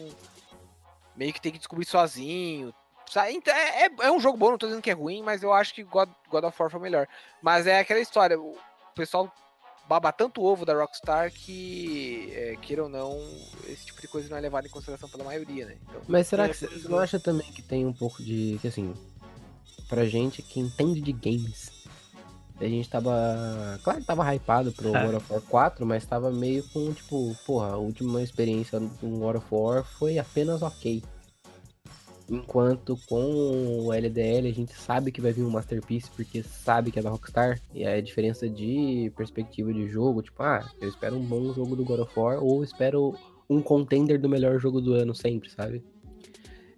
meio que tem que descobrir sozinho. Então, É, é, é um jogo bom, não tô dizendo que é ruim, mas eu acho que God, God of War foi melhor. Mas é aquela história, o pessoal baba tanto o ovo da Rockstar que, é, queira ou não, esse tipo de coisa não é levado em consideração pela maioria, né? Então, Mas será É, que você não é. acha também que tem um pouco de. que assim. Pra gente que entende de games. A gente tava. Claro que tava hypado pro É. God of War 4, mas tava meio com, tipo, porra, a última experiência com God of War foi apenas ok. Enquanto com o LDL a gente sabe que vai vir um Masterpiece porque sabe que é da Rockstar. E a diferença de perspectiva de jogo, tipo, ah, eu espero um bom jogo do God of War ou espero um contender do melhor jogo do ano sempre, sabe?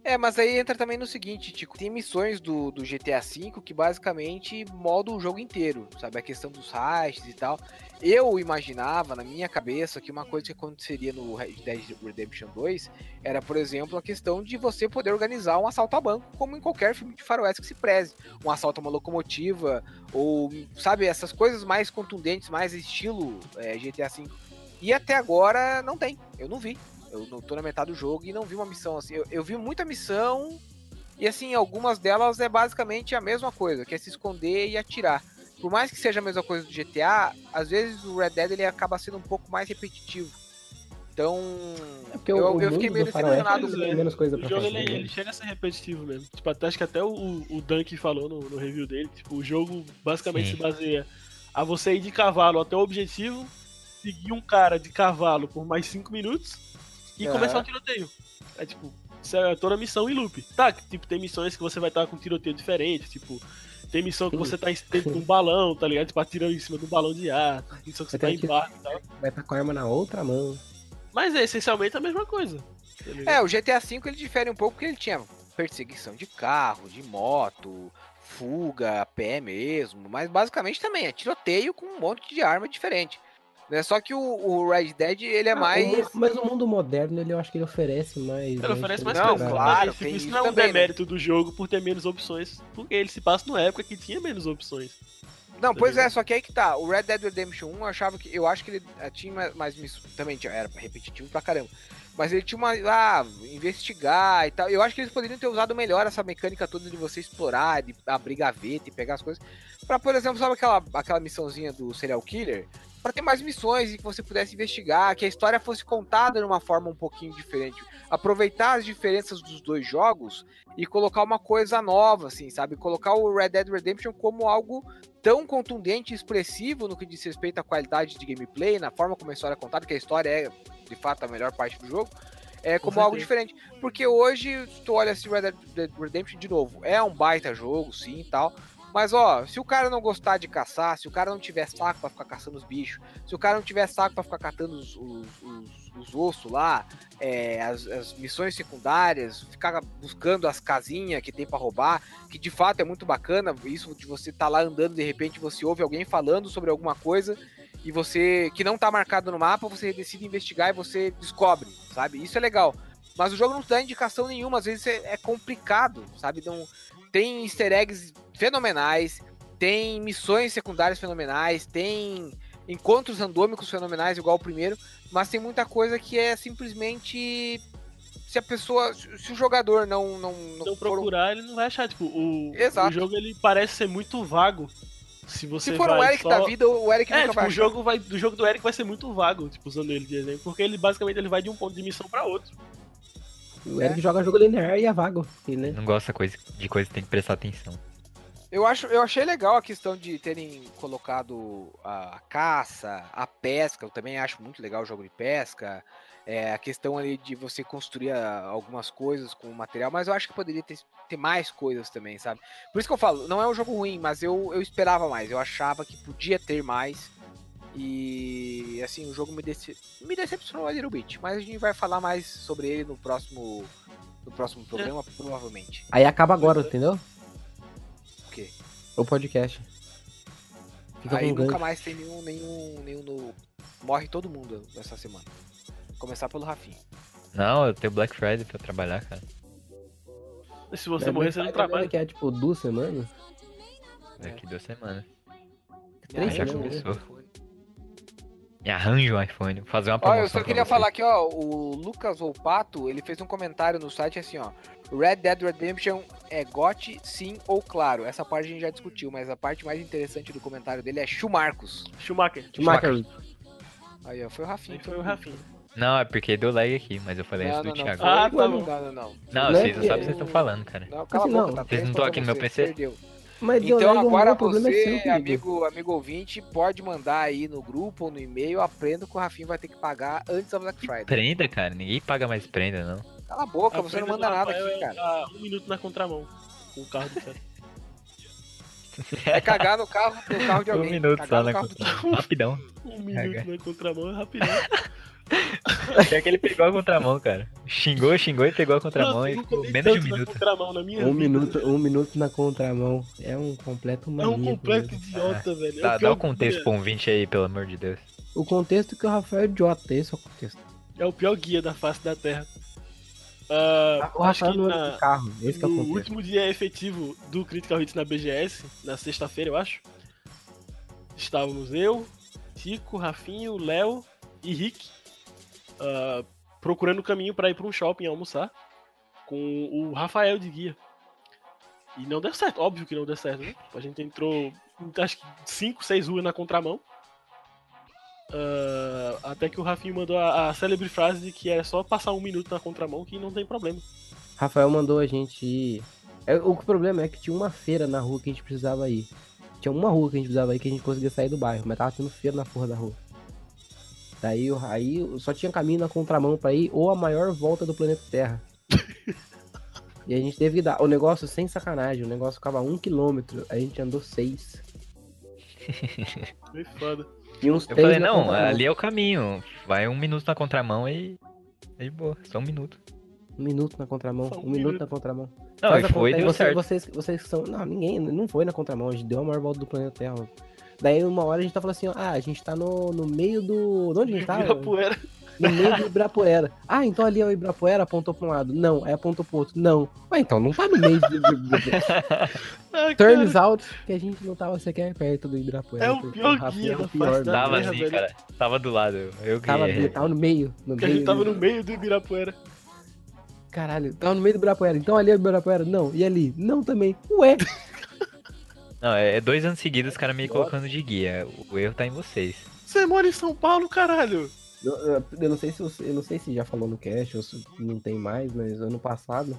É, mas aí entra também no seguinte, Tico, tem missões do, do GTA V que basicamente moldam o jogo inteiro, sabe? A questão dos hashes e tal. Eu imaginava na minha cabeça que uma coisa que aconteceria no Red Dead Redemption 2 era, por exemplo, a questão de você poder organizar um assalto a banco, como em qualquer filme de faroeste que se preze. Um assalto a uma locomotiva, ou, sabe, essas coisas mais contundentes, mais estilo é, GTA V. E até agora não tem, eu não vi. Eu não tô na metade do jogo e não vi uma missão assim. Eu, eu vi muita missão e assim, algumas delas é basicamente a mesma coisa, que é se esconder e atirar. Por mais que seja a mesma coisa do GTA, às vezes o Red Dead ele acaba sendo um pouco mais repetitivo. Então, É eu, o, o eu fiquei meio decepcionado. tem menos coisa O jogo fazer. ele, né? ele chega a ser repetitivo mesmo. Tipo, até, acho que até o, o Dunk falou no, no review dele. Tipo, o jogo basicamente Sim. se baseia a você ir de cavalo até o objetivo, seguir um cara de cavalo por mais 5 minutos e Aham. começar o tiroteio. É tipo, isso é toda missão em loop. Tá, que, tipo, tem missões que você vai estar com tiroteio diferente, tipo. Tem missão que você tá em- dentro de um balão, tá ligado? Tipo, atirando em cima de um balão de ar. Tem missão que você Vai tá ter em barco e tal. Vai estar com a arma na outra mão. Mas é essencialmente a mesma coisa. tá? É, o GTA V ele difere um pouco porque ele tinha perseguição de carro, de moto, fuga, a pé mesmo, mas basicamente também é tiroteio com um monte de arma diferente. Né? Só que o, o Red Dead ele é Ah, mais. o mas o mundo moderno, ele, eu acho que ele oferece mais. Ele mais oferece mais Não, coisa. claro, mas, isso isso não é um também, né? demérito do jogo por ter menos opções. Porque ele se passa numa época que tinha menos opções. Não, Tá pois é, ligado? só que aí que tá. O Red Dead Redemption 1 eu achava que. Eu acho que ele eh, tinha mais, mais miss- Também tinha, era repetitivo pra caramba. Mas ele tinha uma. Ah, investigar e tal. Eu acho que eles poderiam ter usado melhor essa mecânica toda de você explorar, de abrir gaveta e pegar as coisas. Pra, por exemplo, sabe aquela, aquela missãozinha do serial killer? Pra ter mais missões e que você pudesse investigar, que a história fosse contada de uma forma um pouquinho diferente. Aproveitar as diferenças dos dois jogos e colocar uma coisa nova, assim, sabe? Colocar o Red Dead Redemption como algo tão contundente e expressivo no que diz respeito à qualidade de gameplay, na forma como a história é contada, que a história é, de fato, a melhor parte do jogo, é como algo diferente. Porque hoje, se tu olha esse Red Dead Redemption de novo, é um baita jogo, sim e tal, Mas ó, se o cara não gostar de caçar, se o cara não tiver saco pra ficar caçando os bichos, se o cara não tiver saco pra ficar catando os, os, os- os ossos lá, é, as, as missões secundárias, ficar buscando as casinhas que tem pra roubar, que de fato é muito bacana, isso de você tá lá andando, de repente você ouve alguém falando sobre alguma coisa e você, que não tá marcado no mapa, você decide investigar e você descobre, sabe? Isso é legal. Mas o jogo não dá indicação nenhuma, às vezes é, é complicado, sabe? Não, tem easter eggs fenomenais, tem missões secundárias fenomenais, tem encontros randômicos fenomenais, igual o primeiro, mas tem muita coisa que é simplesmente. Se a pessoa. Se o jogador não. Não, não, Não um- procurar, ele não vai achar. Tipo, o, Exato. o jogo ele parece ser muito vago. Se você Se for o Eric só... da vida, o Eric É, nunca tipo, vai o jogo, vai, o jogo do Eric vai ser muito vago, tipo, usando ele de exemplo, porque ele basicamente ele vai de um ponto de missão pra outro. O Eric joga jogo linear e é vago. E, né? Não gosta coisa, de coisa que tem que prestar atenção. Eu, acho, eu achei legal a questão de terem colocado a, a caça, a pesca. Eu também acho muito legal o jogo de pesca. É, a questão ali de você construir a- algumas coisas com o material, mas eu acho que poderia ter, ter mais coisas também, sabe? Por isso que eu falo, não é um jogo ruim, mas eu, eu esperava mais. Eu achava que podia ter mais. E assim, o jogo me, dece me decepcionou a Little Bit. Mas a gente vai falar mais sobre ele no próximo, no próximo programa, provavelmente. Aí acaba agora, entendeu? O quê? O podcast. Fica Aí nunca mais tem nenhum, nenhum, nenhum no... Morre todo mundo essa semana. Começar pelo Rafinha. Não, eu tenho Black Friday pra trabalhar, cara. Se você É, morrer, você não trabalha. Daqui a tipo duas semanas. Daqui duas semanas. Três já semanas. começou. Me arranja um iPhone. Fazer uma Ó, promoção. eu só queria falar aqui, ó, o Lucas Volpato, ele fez um comentário no site assim, ó. Red Dead Redemption é GOT, sim ou claro. Essa parte a gente já discutiu, mas a parte mais interessante do comentário dele é Schumarcos. Schumacher. Schumacher. Aí, ó, foi o Rafinha. Foi o Rafinha. Não, é porque deu lag aqui, mas eu falei Não, isso do não. Thiago. Ah, tá não, bom. não, não, não. Não, Não é vocês não sabem o que vocês estão falando, cara. Não, cala Assim, a boca, não. tá Vocês não estão aqui no meu PC? Perdeu. Mas Então agora é você, seu, querido. amigo, amigo ouvinte, pode mandar aí no grupo ou no e-mail, aprenda que o Rafinha vai ter que pagar antes da Black Friday. Prenda, cara. Ninguém paga mais prenda, não. Cala a boca, A você não manda nada aqui, é cara. a um minuto na contramão. Com o carro do céu. É cagar no carro, no carro de Um alguém. minuto cagar só na contramão. Rapidão. Um minuto na contramão é rapidão. É que ele pegou a contramão, cara. Xingou, xingou e pegou a contramão Nossa, e ficou menos de um minuto. contramão na minha Um vida. minuto, um minuto na contramão. É um completo É maníaco. um completo né? idiota, velho. É Dá, o dá pior o contexto guia. pra um 20 aí, pelo amor de Deus. O contexto é que o Rafael é idiota, esse é o contexto. É o pior guia da face da Terra. Ah, O acho Rafael que não anda na- de carro, esse que é o no contexto. último dia efetivo do Critical Hits na BGS, na sexta-feira, eu acho. Estávamos eu, Tico, Rafinho, Léo e Rick ah, procurando o caminho para ir para um shopping almoçar com o Rafael de guia. E não deu certo, óbvio que não deu certo, né? A gente entrou, acho que 5, 6 ruas na contramão. Ah, até que o Rafinho mandou a, a célebre frase de que é só passar um minuto na contramão que não tem problema. Rafael mandou a gente ir. É, o problema é que tinha uma feira na rua que a gente precisava ir. Tinha uma rua que a gente precisava ir que a gente conseguia sair do bairro, mas tava tendo feira na porra da rua. Daí o- aí só tinha caminho na contramão pra ir ou a maior volta do planeta Terra. e a gente teve que dar. O negócio sem sacanagem, o negócio ficava um quilômetro, a gente andou seis. Foi foda. E uns Eu três falei, não, contramão. ali é o caminho. Vai um minuto na contramão e. E boa, só um minuto. Um minuto na contramão, um um minuto minuto. na contramão. Não, Faz e foi e conta aí, deu você- certo. Vocês, vocês que são. Não, ninguém. Não foi na contramão. A gente deu a maior volta do planeta Terra. Daí uma hora a gente tá falando assim, ó, ah, a gente tá no, no meio do. De onde a gente tá? Ibirapuera. No meio do Ibirapuera. Ah, então ali é o Ibirapuera, apontou pra um lado. Não, aí apontou pro outro. Não. Ué, então não tá no meio do. do- do- Ah, Turns cara, out que a gente não tava sequer perto do Ibirapuera. É o pior Rafinha guia é o da pior, né? Tava assim, velho. cara. Tava do lado. Eu que. Tava, ele tava no meio. No Que a meio gente tava no meio do Ibirapuera. Caralho, tava no meio do Ibirapuera. Então ali é o Ibirapuera? Não. E ali? Não também. Ué. Não, é dois anos seguidos os caras me colocando de guia. O erro tá em vocês. Você mora em São Paulo, caralho. Eu, eu- não sei se você, eu não sei se já falou no cast ou se não tem mais, mas ano passado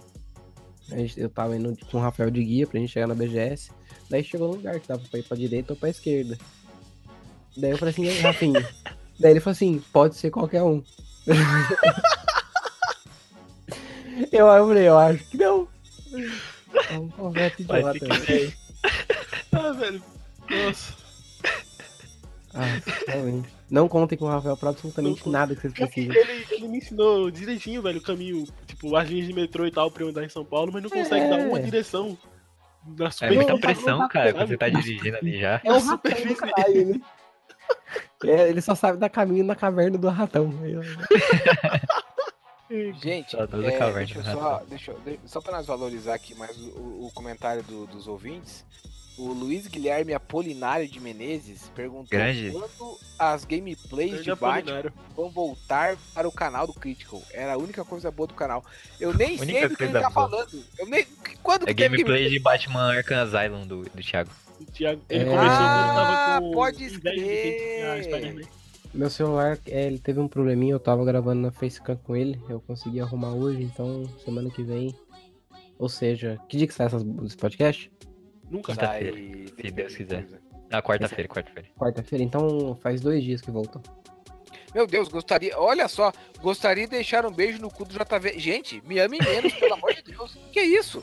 a gente- eu tava indo com o Rafael de guia pra gente chegar na BGS. Daí chegou no lugar que dava pra ir pra direita ou pra esquerda. Daí eu falei assim, "E aí, Rafinha. Daí ele falou assim, pode ser qualquer um. eu, falei, eu acho que não. É um Vai idiota. Velho. Nossa. Ah, realmente. Não contem com o Rafael pra absolutamente Não nada que vocês precisem. Ele, ele me ensinou direitinho, velho, o caminho, tipo, as linhas de metrô e tal pra eu andar em São Paulo, mas não consegue É. dar uma direção na É superfície. muita pressão, cara, quando você tá dirigindo ali já. É um do superfície. caralho, né? É, ele só sabe dar caminho na caverna do ratão. Gente, Saudoso é, caverna deixa eu só, deixa eu- só para nós valorizar aqui mais o, o- o comentário do- dos ouvintes, o Luiz Guilherme Apolinário de Menezes perguntou Grande. quando as gameplays Grande de Batman vão voltar para o canal do Critical. Era a única coisa boa do canal. Eu nem sei do que ele tá boa. falando. Eu nem, quando É que teve gameplay de Batman Arkham Asylum do, do Thiago. O Thiago, ele É. começou Ah, com pode escrever. Meu celular, é, ele teve um probleminha, eu tava gravando na Facecam com ele, eu consegui arrumar hoje, então semana que vem. Ou seja, que dia que sai essas- esse podcast? Nunca Sai Quinta-feira, se Deus quiser. Na quarta-feira, quarta-feira. Quarta-feira, então faz dois dias que voltou. Meu Deus, gostaria. Olha só, gostaria de deixar um beijo no cu do JV. Gente, me ame menos, pelo amor de Deus. Que isso?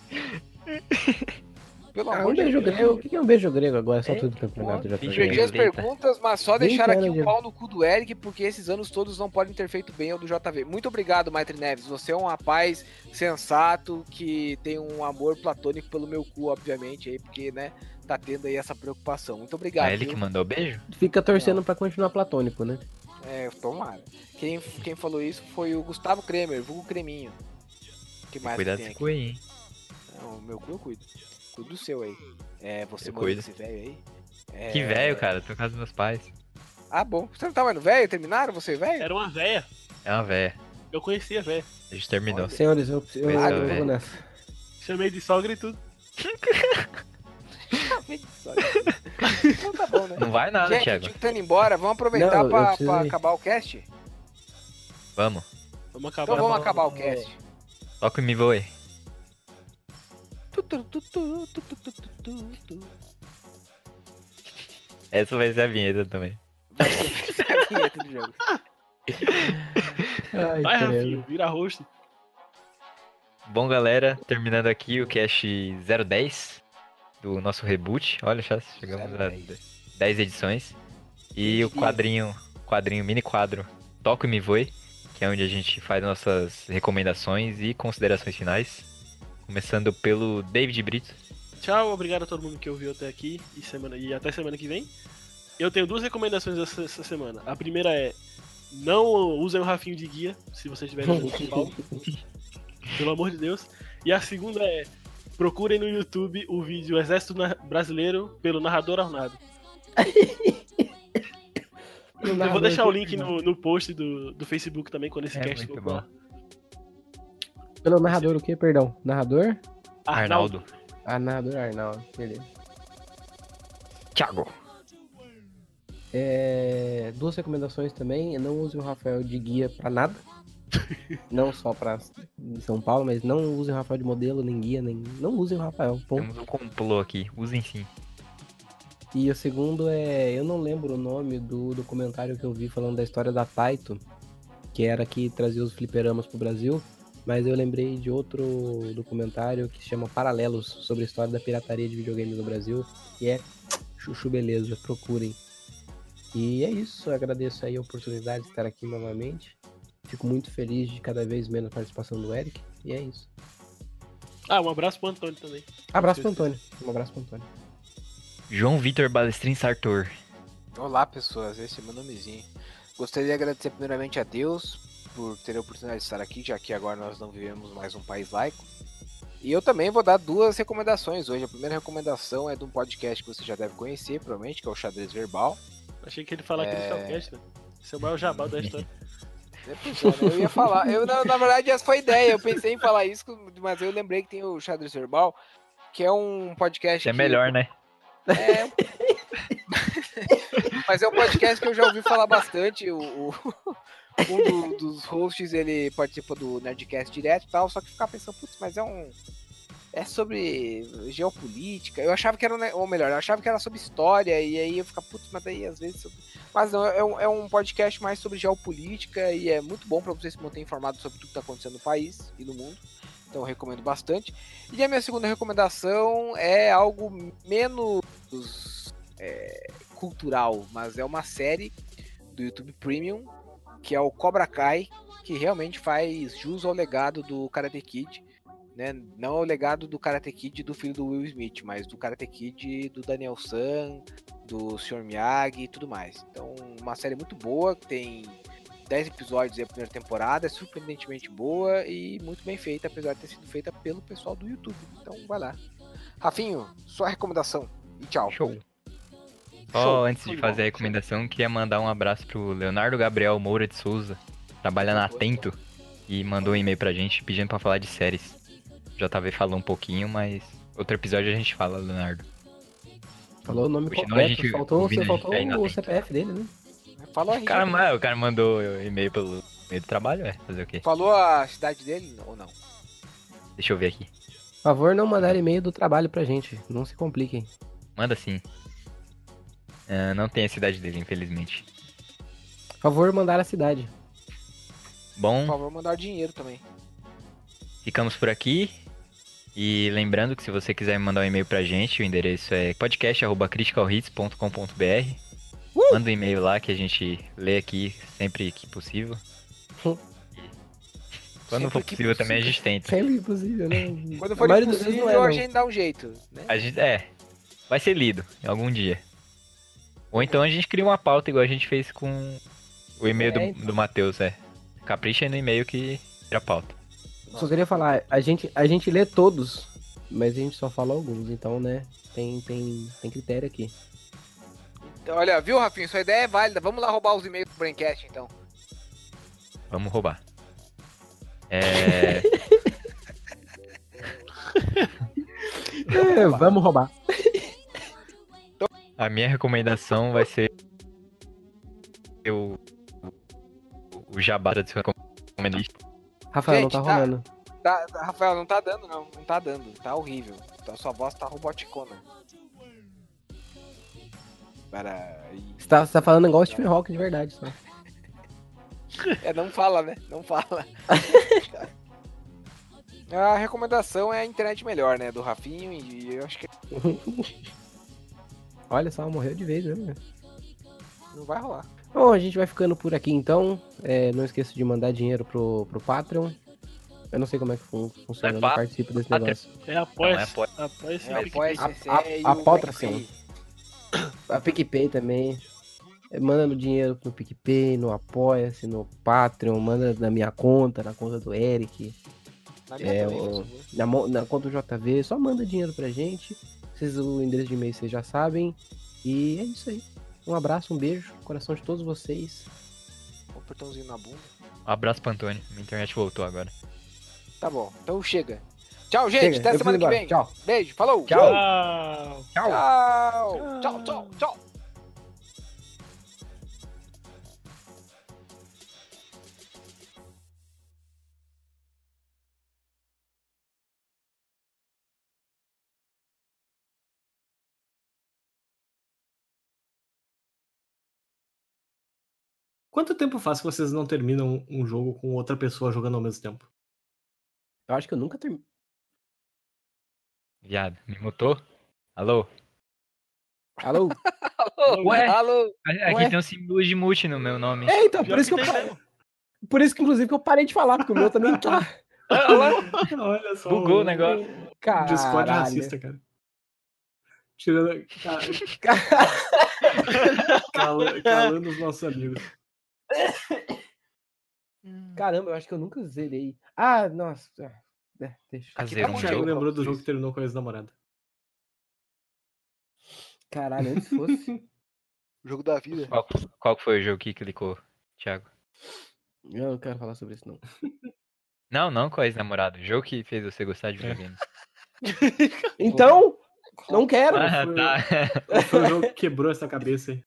Pelo Ah, amor um de beijo Deus. grego, o que é um beijo grego agora? É só É, tudo campeonato já Perdi as perguntas, mas só deixar aqui o Diego? pau no cu do Eric, porque esses anos todos não podem ter feito bem ao do JV. Muito obrigado, Maitre Neves. Você é um rapaz sensato que tem um amor platônico pelo meu cu, obviamente, aí, porque, né, tá tendo aí essa preocupação. Muito obrigado. É ele viu? que mandou beijo? Fica torcendo pra continuar platônico, né? É, tomara. Quem, quem falou isso foi o Gustavo Kremer, vulgo Creminho. que mais Cuidado tem com aqui? cu aí, hein? Não, o meu cu eu cuido. Cuido do seu aí. É, você manda esse velho aí? É... Que velho, cara. Tô na casa dos meus pais. Ah, bom. Você não tá mais no velho? Terminaram você, velho? Era uma véia. É uma véia. Eu conhecia a véia. A gente terminou. Senhores, eu, eu, é, eu vou nessa. Chamei de sogra e tudo. então tá bom, né? Não vai nada, Gente, Thiago. Tá indo embora. Vamos aproveitar Não, pra, pra acabar o cast? Vamos. Vamos acabar. Então vamos acabar o cast. Toca o Me Voe. Essa vai ser a vinheta também. Essa é a vinheta do jogo. Ai, Vai. Rafinho, vira rosto. Bom, galera, terminando aqui o cast 010 do nosso reboot. Olha, já chegamos a 010. 10 edições. E o quadrinho, quadrinho, mini quadro Toco e Me Voe, que é onde a gente faz nossas recomendações e considerações finais. Começando pelo David Brito. Tchau, obrigado a todo mundo que ouviu até aqui e, semana, e até semana que vem. Eu tenho duas recomendações essa, essa semana. A primeira é: não usem o Rafinho de guia se vocês estiverem em São Paulo. Pelo amor de Deus. E a segunda é: procurem no YouTube o vídeo Exército Na- Brasileiro pelo narrador Arnado. Eu vou deixar o link no, no post do, do Facebook também quando esse É cast for. Pelo narrador o quê? Perdão. Narrador? Arnaldo. Ah, narrador Arnaldo. Beleza. Thiago. É, duas recomendações também. Não use o Rafael de guia pra nada. não só pra São Paulo, mas não use o Rafael de modelo, nem guia, nem. Não usem o Rafael. Ponto. Temos um complô aqui. Usem sim. E o segundo é. Eu não lembro o nome do documentário que eu vi falando da história da Taito, que era que trazia os fliperamas pro Brasil. Mas eu lembrei de outro documentário que se chama Paralelos sobre a história da pirataria de videogames no Brasil. E é chuchu beleza, procurem. E é isso, eu agradeço aí a oportunidade de estar aqui novamente. Fico muito feliz de cada vez menos a participação do Eric. E é isso. Ah, um abraço pro Antônio também. Abraço pro Antônio. Um abraço pro Antônio. João Vitor Balestrin Sartor. Olá, pessoas. Esse é meu nomezinho. Gostaria de agradecer primeiramente a Deus por ter a oportunidade de estar aqui, já que agora nós não vivemos mais um país laico. E eu também vou dar duas recomendações hoje. A primeira recomendação é de um podcast que você já deve conhecer, provavelmente, que é o Xadrez Verbal. Achei que ele falar É. aquele Shellcast, né? Esse é o maior jabá da história. É, é, né? Eu ia falar, eu, na, na verdade essa foi a ideia, eu pensei em falar isso, mas eu lembrei que tem o Xadrez Verbal, que é um podcast É que- melhor, né? É. Mas é um podcast que eu já ouvi falar bastante. O, o- um do- dos hosts ele participa do Nerdcast direto e tal, só que ficar pensando, putz, mas é um. É sobre geopolítica. Eu achava que era, ou melhor, eu achava que era sobre história, e aí eu ficava, putz, mas daí às vezes. sobre- Mas não, é um, é um podcast mais sobre geopolítica e é muito bom pra você se manter informado sobre tudo que tá acontecendo no país e no mundo. Então eu recomendo bastante. E a minha segunda recomendação é algo menos é, cultural, mas é uma série do YouTube Premium que é o Cobra Kai, que realmente faz jus ao legado do Karate Kid, né? Não ao legado do Karate Kid do filho do Will Smith, mas do Karate Kid do Daniel San, do Sr. Miyagi e tudo mais. Então, uma série muito boa, tem 10 episódios da primeira temporada, é surpreendentemente boa e muito bem feita, apesar de ter sido feita pelo pessoal do YouTube. Então, vai lá. Rafinho, sua recomendação e tchau. Show. Só Show, antes de fazer a recomendação, queria mandar um abraço pro Leonardo Gabriel Moura de Souza, trabalha na Atento, e mandou um e-mail pra gente pedindo pra falar de séries. JV falou um pouquinho, mas outro episódio a gente fala, Leonardo. Falou o nome Continua a completo, gente faltou, você a gente faltou o. CPF dele, né? Falou, O cara, o cara mandou e-mail pelo meio do trabalho, é? Fazer o quê? Falou a cidade dele ou não? Deixa eu ver aqui. Por favor, não mandar e-mail do trabalho pra gente. Não se compliquem. Manda sim. Ah, não tem a cidade dele, infelizmente. Por favor, mandar a cidade. Bom, Por favor, mandar dinheiro também. ficamos por aqui. E lembrando que se você quiser mandar um e-mail pra gente, o endereço é podcast.criticalhits.com.br. Manda um e-mail lá que a gente lê aqui sempre que possível. Quando Sempre for que possível também a possível. gente tenta. Sempre impossível, né? Quando for é, a não. gente dá um jeito, né? A gente, é, vai ser lido em algum dia. Ou então a gente cria uma pauta igual a gente fez com o e-mail É, do, então. do Matheus, é. Capricha aí no e-mail que vira pauta. Só queria falar, a gente, a gente lê todos, mas a gente só fala alguns, então, né? Tem, tem, tem critério aqui. Então, olha, viu, Rafinho? Sua ideia é válida. Vamos lá roubar os e-mails do Braincast, então. Vamos roubar. É. É, vamos roubar. A minha recomendação vai ser o, o jabá da sua recomendação. Rafael, Gente, não tá tá. rolando. Tá, tá, Rafael, não tá dando, não. Não tá dando. Tá horrível. Então, sua voz tá roboticona. Peraí. Você tá, você tá falando igual o Stephen Hawking de verdade, só. É, não fala, né? Não fala. A recomendação é a internet melhor, né? Do Rafinho e eu acho que Olha só, morreu de vez, né? não vai rolar. Bom, a gente vai ficando por aqui então. É, não esqueça de mandar dinheiro pro, pro Patreon. Eu não sei como é que fun funciona, eu não participo desse Patreon. negócio. É apoia é apoia. Apoia-se. É, apoia A- a- a o pauta, PicPay. A PicPay também. É, Manda no dinheiro no PicPay, no Apoia-se, no Patreon, manda na minha conta, na conta do Eric, Na minha É, também, o- na, na conta do JV, só manda dinheiro pra gente. Vocês, o endereço de e-mail vocês já sabem. E é isso aí. Um abraço, um beijo, coração de todos vocês. Um apertãozinho na bunda. Um abraço pro Antônio. Minha internet voltou agora. Tá bom, então chega. Tchau, gente. Chega, até eu semana que vem. Tchau. Beijo, falou. Tchau. Tchau. Tchau. Tchau, tchau, tchau. Quanto tempo faz que vocês não terminam um jogo com outra pessoa jogando ao mesmo tempo? Eu acho que eu nunca terminei. Viado, me mutou? Alô? Alô? Alô, Ué? alô. Aqui Ué? tem um símbolo de mute no meu nome. É, então, por isso que eu que parei. Por isso que, inclusive, que eu parei de falar, porque o meu também tá. Olha só. Bugou o negócio. Caralho. Discord racista, cara. Tirando. ca- cala- calando os nossos amigos. Caramba, eu acho que eu nunca zerei. Ah, nossa. ah, É, deixa. Aqui tá um O bom, Thiago jogo. lembrou do jogo que terminou com a ex-namorada. Caralho, antes fosse. Jogo da vida. Qual, qual foi o jogo que clicou, Thiago? Eu não quero falar sobre isso, não. Não, não com a ex-namorada. O jogo que fez você gostar de videogame. Então, não quero. Ah, foi- tá. Foi o jogo que quebrou essa cabeça aí?